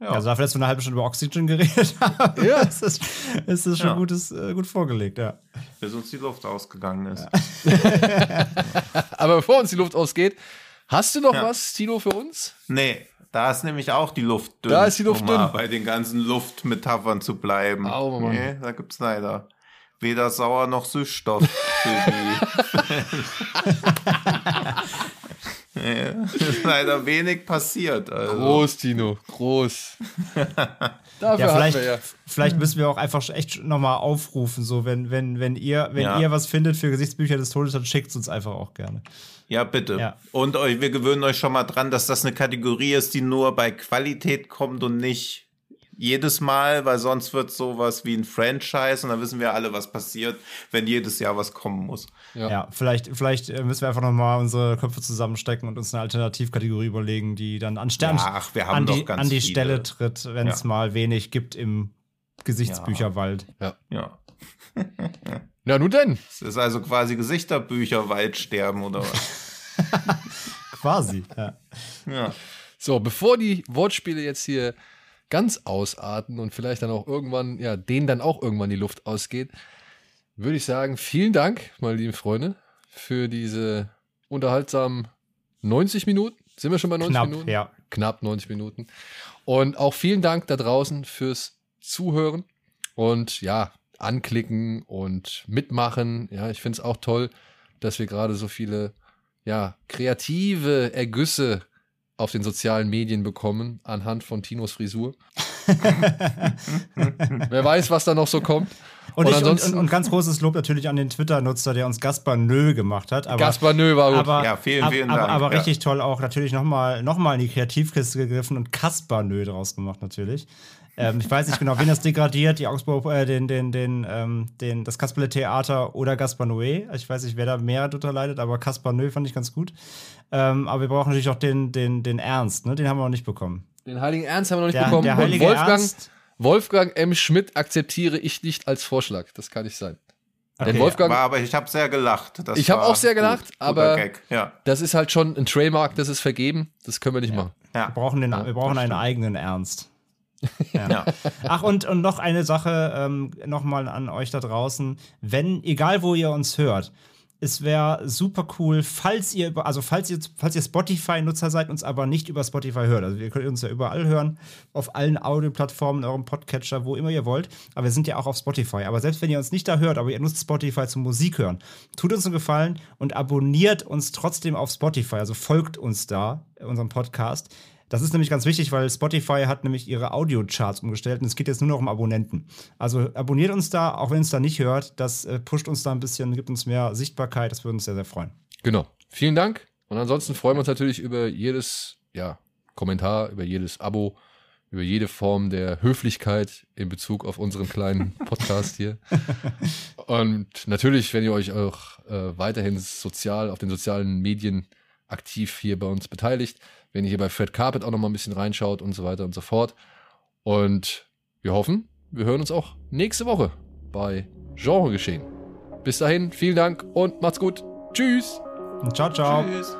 Ja. Also dafür, dass wir eine halbe Stunde über Oxygen geredet haben, Ja. ist das, ist das schon Ja. gutes, äh, gut vorgelegt, ja. bis uns die Luft ausgegangen ist. Aber bevor uns die Luft ausgeht, hast du noch Ja. was, Tino, für uns? Nee, da ist nämlich auch die Luft dünn. Da ist die Luft um dünn. bei den ganzen Luftmetaphern zu bleiben. Au, Mann. Nee, da gibt's leider weder Sauer noch Süßstoff für die. leider wenig passiert. Also. Groß, Tino, groß. Dafür Ja, haben vielleicht, wir ja. vielleicht müssen wir auch einfach echt nochmal aufrufen, so wenn, wenn, wenn ihr, wenn Ja. ihr was findet für Gesichtsbücher des Todes, dann schickt es uns einfach auch gerne. Ja, bitte. Ja. Und euch, wir gewöhnen euch schon mal dran, dass das eine Kategorie ist, die nur bei Qualität kommt und nicht jedes Mal, weil sonst wird sowas wie ein Franchise und dann wissen wir alle, was passiert, wenn jedes Jahr was kommen muss. Ja. Ja, vielleicht, vielleicht äh, müssen wir einfach nochmal unsere Köpfe zusammenstecken und uns eine Alternativkategorie überlegen, die dann an, Stern, Ja, ach, wir haben an, die, an die viele. Stelle tritt, wenn es Ja. mal wenig gibt im Gesichtsbücherwald. Ja. Na nun denn. Es ist also quasi Gesichterbücher Waldsterben oder was? Quasi. Ja. Ja. So, bevor die Wortspiele jetzt hier ganz ausarten und vielleicht dann auch irgendwann, ja, denen dann auch irgendwann die Luft ausgeht, würde ich sagen, vielen Dank, meine lieben Freunde, für diese unterhaltsamen 90 Minuten. Sind wir schon bei 90 Knapp, Minuten? ja. Knapp 90 Minuten. Und auch vielen Dank da draußen fürs Zuhören und ja, anklicken und mitmachen. Ja, ich finde es auch toll, dass wir gerade so viele ja, kreative Ergüsse auf den sozialen Medien bekommen anhand von Tinos Frisur. Wer weiß, was da noch so kommt. Und, Und ich, und, ansonsten- und, und ganz großes Lob natürlich an den Twitter-Nutzer, der uns Gaspar Nö gemacht hat. Aber, Gaspar Nö war gut. aber, Ja, vielen, ab- vielen aber, Dank, Aber ja. richtig toll auch natürlich nochmal noch mal in die Kreativkiste gegriffen und Kaspar Nö draus gemacht natürlich. Ähm, ich weiß nicht genau, wen das degradiert, die Augsburg, äh, den, den, den, ähm, den, das Kasperle Theater oder Gaspar Noé. Ich weiß nicht, wer da mehr drunter leidet, aber Kaspar Nö fand ich ganz gut. Ähm, aber wir brauchen natürlich auch den, den, den Ernst, ne? Den haben wir noch nicht bekommen. Den Heiligen Ernst haben wir noch nicht Der, bekommen. der Und heilige Wolfgang, Ernst. Wolfgang M. Schmidt akzeptiere ich nicht als Vorschlag. Das kann nicht sein. Denn Okay, Wolfgang, War, aber ich habe sehr gelacht. Das Ich hab war auch sehr gut. gelacht, Guter aber-. Ja. das ist halt schon ein Trademark, das ist vergeben. Das können wir nicht machen. Wir Ja. brauchen, den, Ja, wir brauchen einen eigenen Ernst. Ja. Ach, und, und noch eine Sache ähm, nochmal an euch da draußen. Wenn, egal wo ihr uns hört, es wäre super cool, falls ihr, also falls ihr, falls ihr Spotify-Nutzer seid, uns aber nicht über Spotify hört. Also ihr könnt uns ja überall hören, auf allen Audioplattformen, eurem Podcatcher, wo immer ihr wollt. Aber wir sind ja auch auf Spotify. Aber selbst wenn ihr uns nicht da hört, aber ihr nutzt Spotify zum Musik hören, tut uns einen Gefallen und abonniert uns trotzdem auf Spotify. Also folgt uns da, unserem Podcast. Das ist nämlich ganz wichtig, weil Spotify hat nämlich ihre Audio-Charts umgestellt und es geht jetzt nur noch um Abonnenten. Also abonniert uns da, auch wenn es da nicht hört. Das äh, pusht uns da ein bisschen, gibt uns mehr Sichtbarkeit. Das würde uns sehr, sehr freuen. Genau. Vielen Dank. Und ansonsten freuen wir uns natürlich über jedes ja, Kommentar, über jedes Abo, über jede Form der Höflichkeit in Bezug auf unseren kleinen Podcast hier. Und natürlich, wenn ihr euch auch äh, weiterhin sozial auf den sozialen Medien aktiv hier bei uns beteiligt, wenn ihr hier bei Fred Carpet auch noch mal ein bisschen reinschaut und so weiter und so fort. Und wir hoffen, wir hören uns auch nächste Woche bei Genre geschehen. Bis dahin, vielen Dank und macht's gut. Tschüss. Ciao, ciao. Tschüss.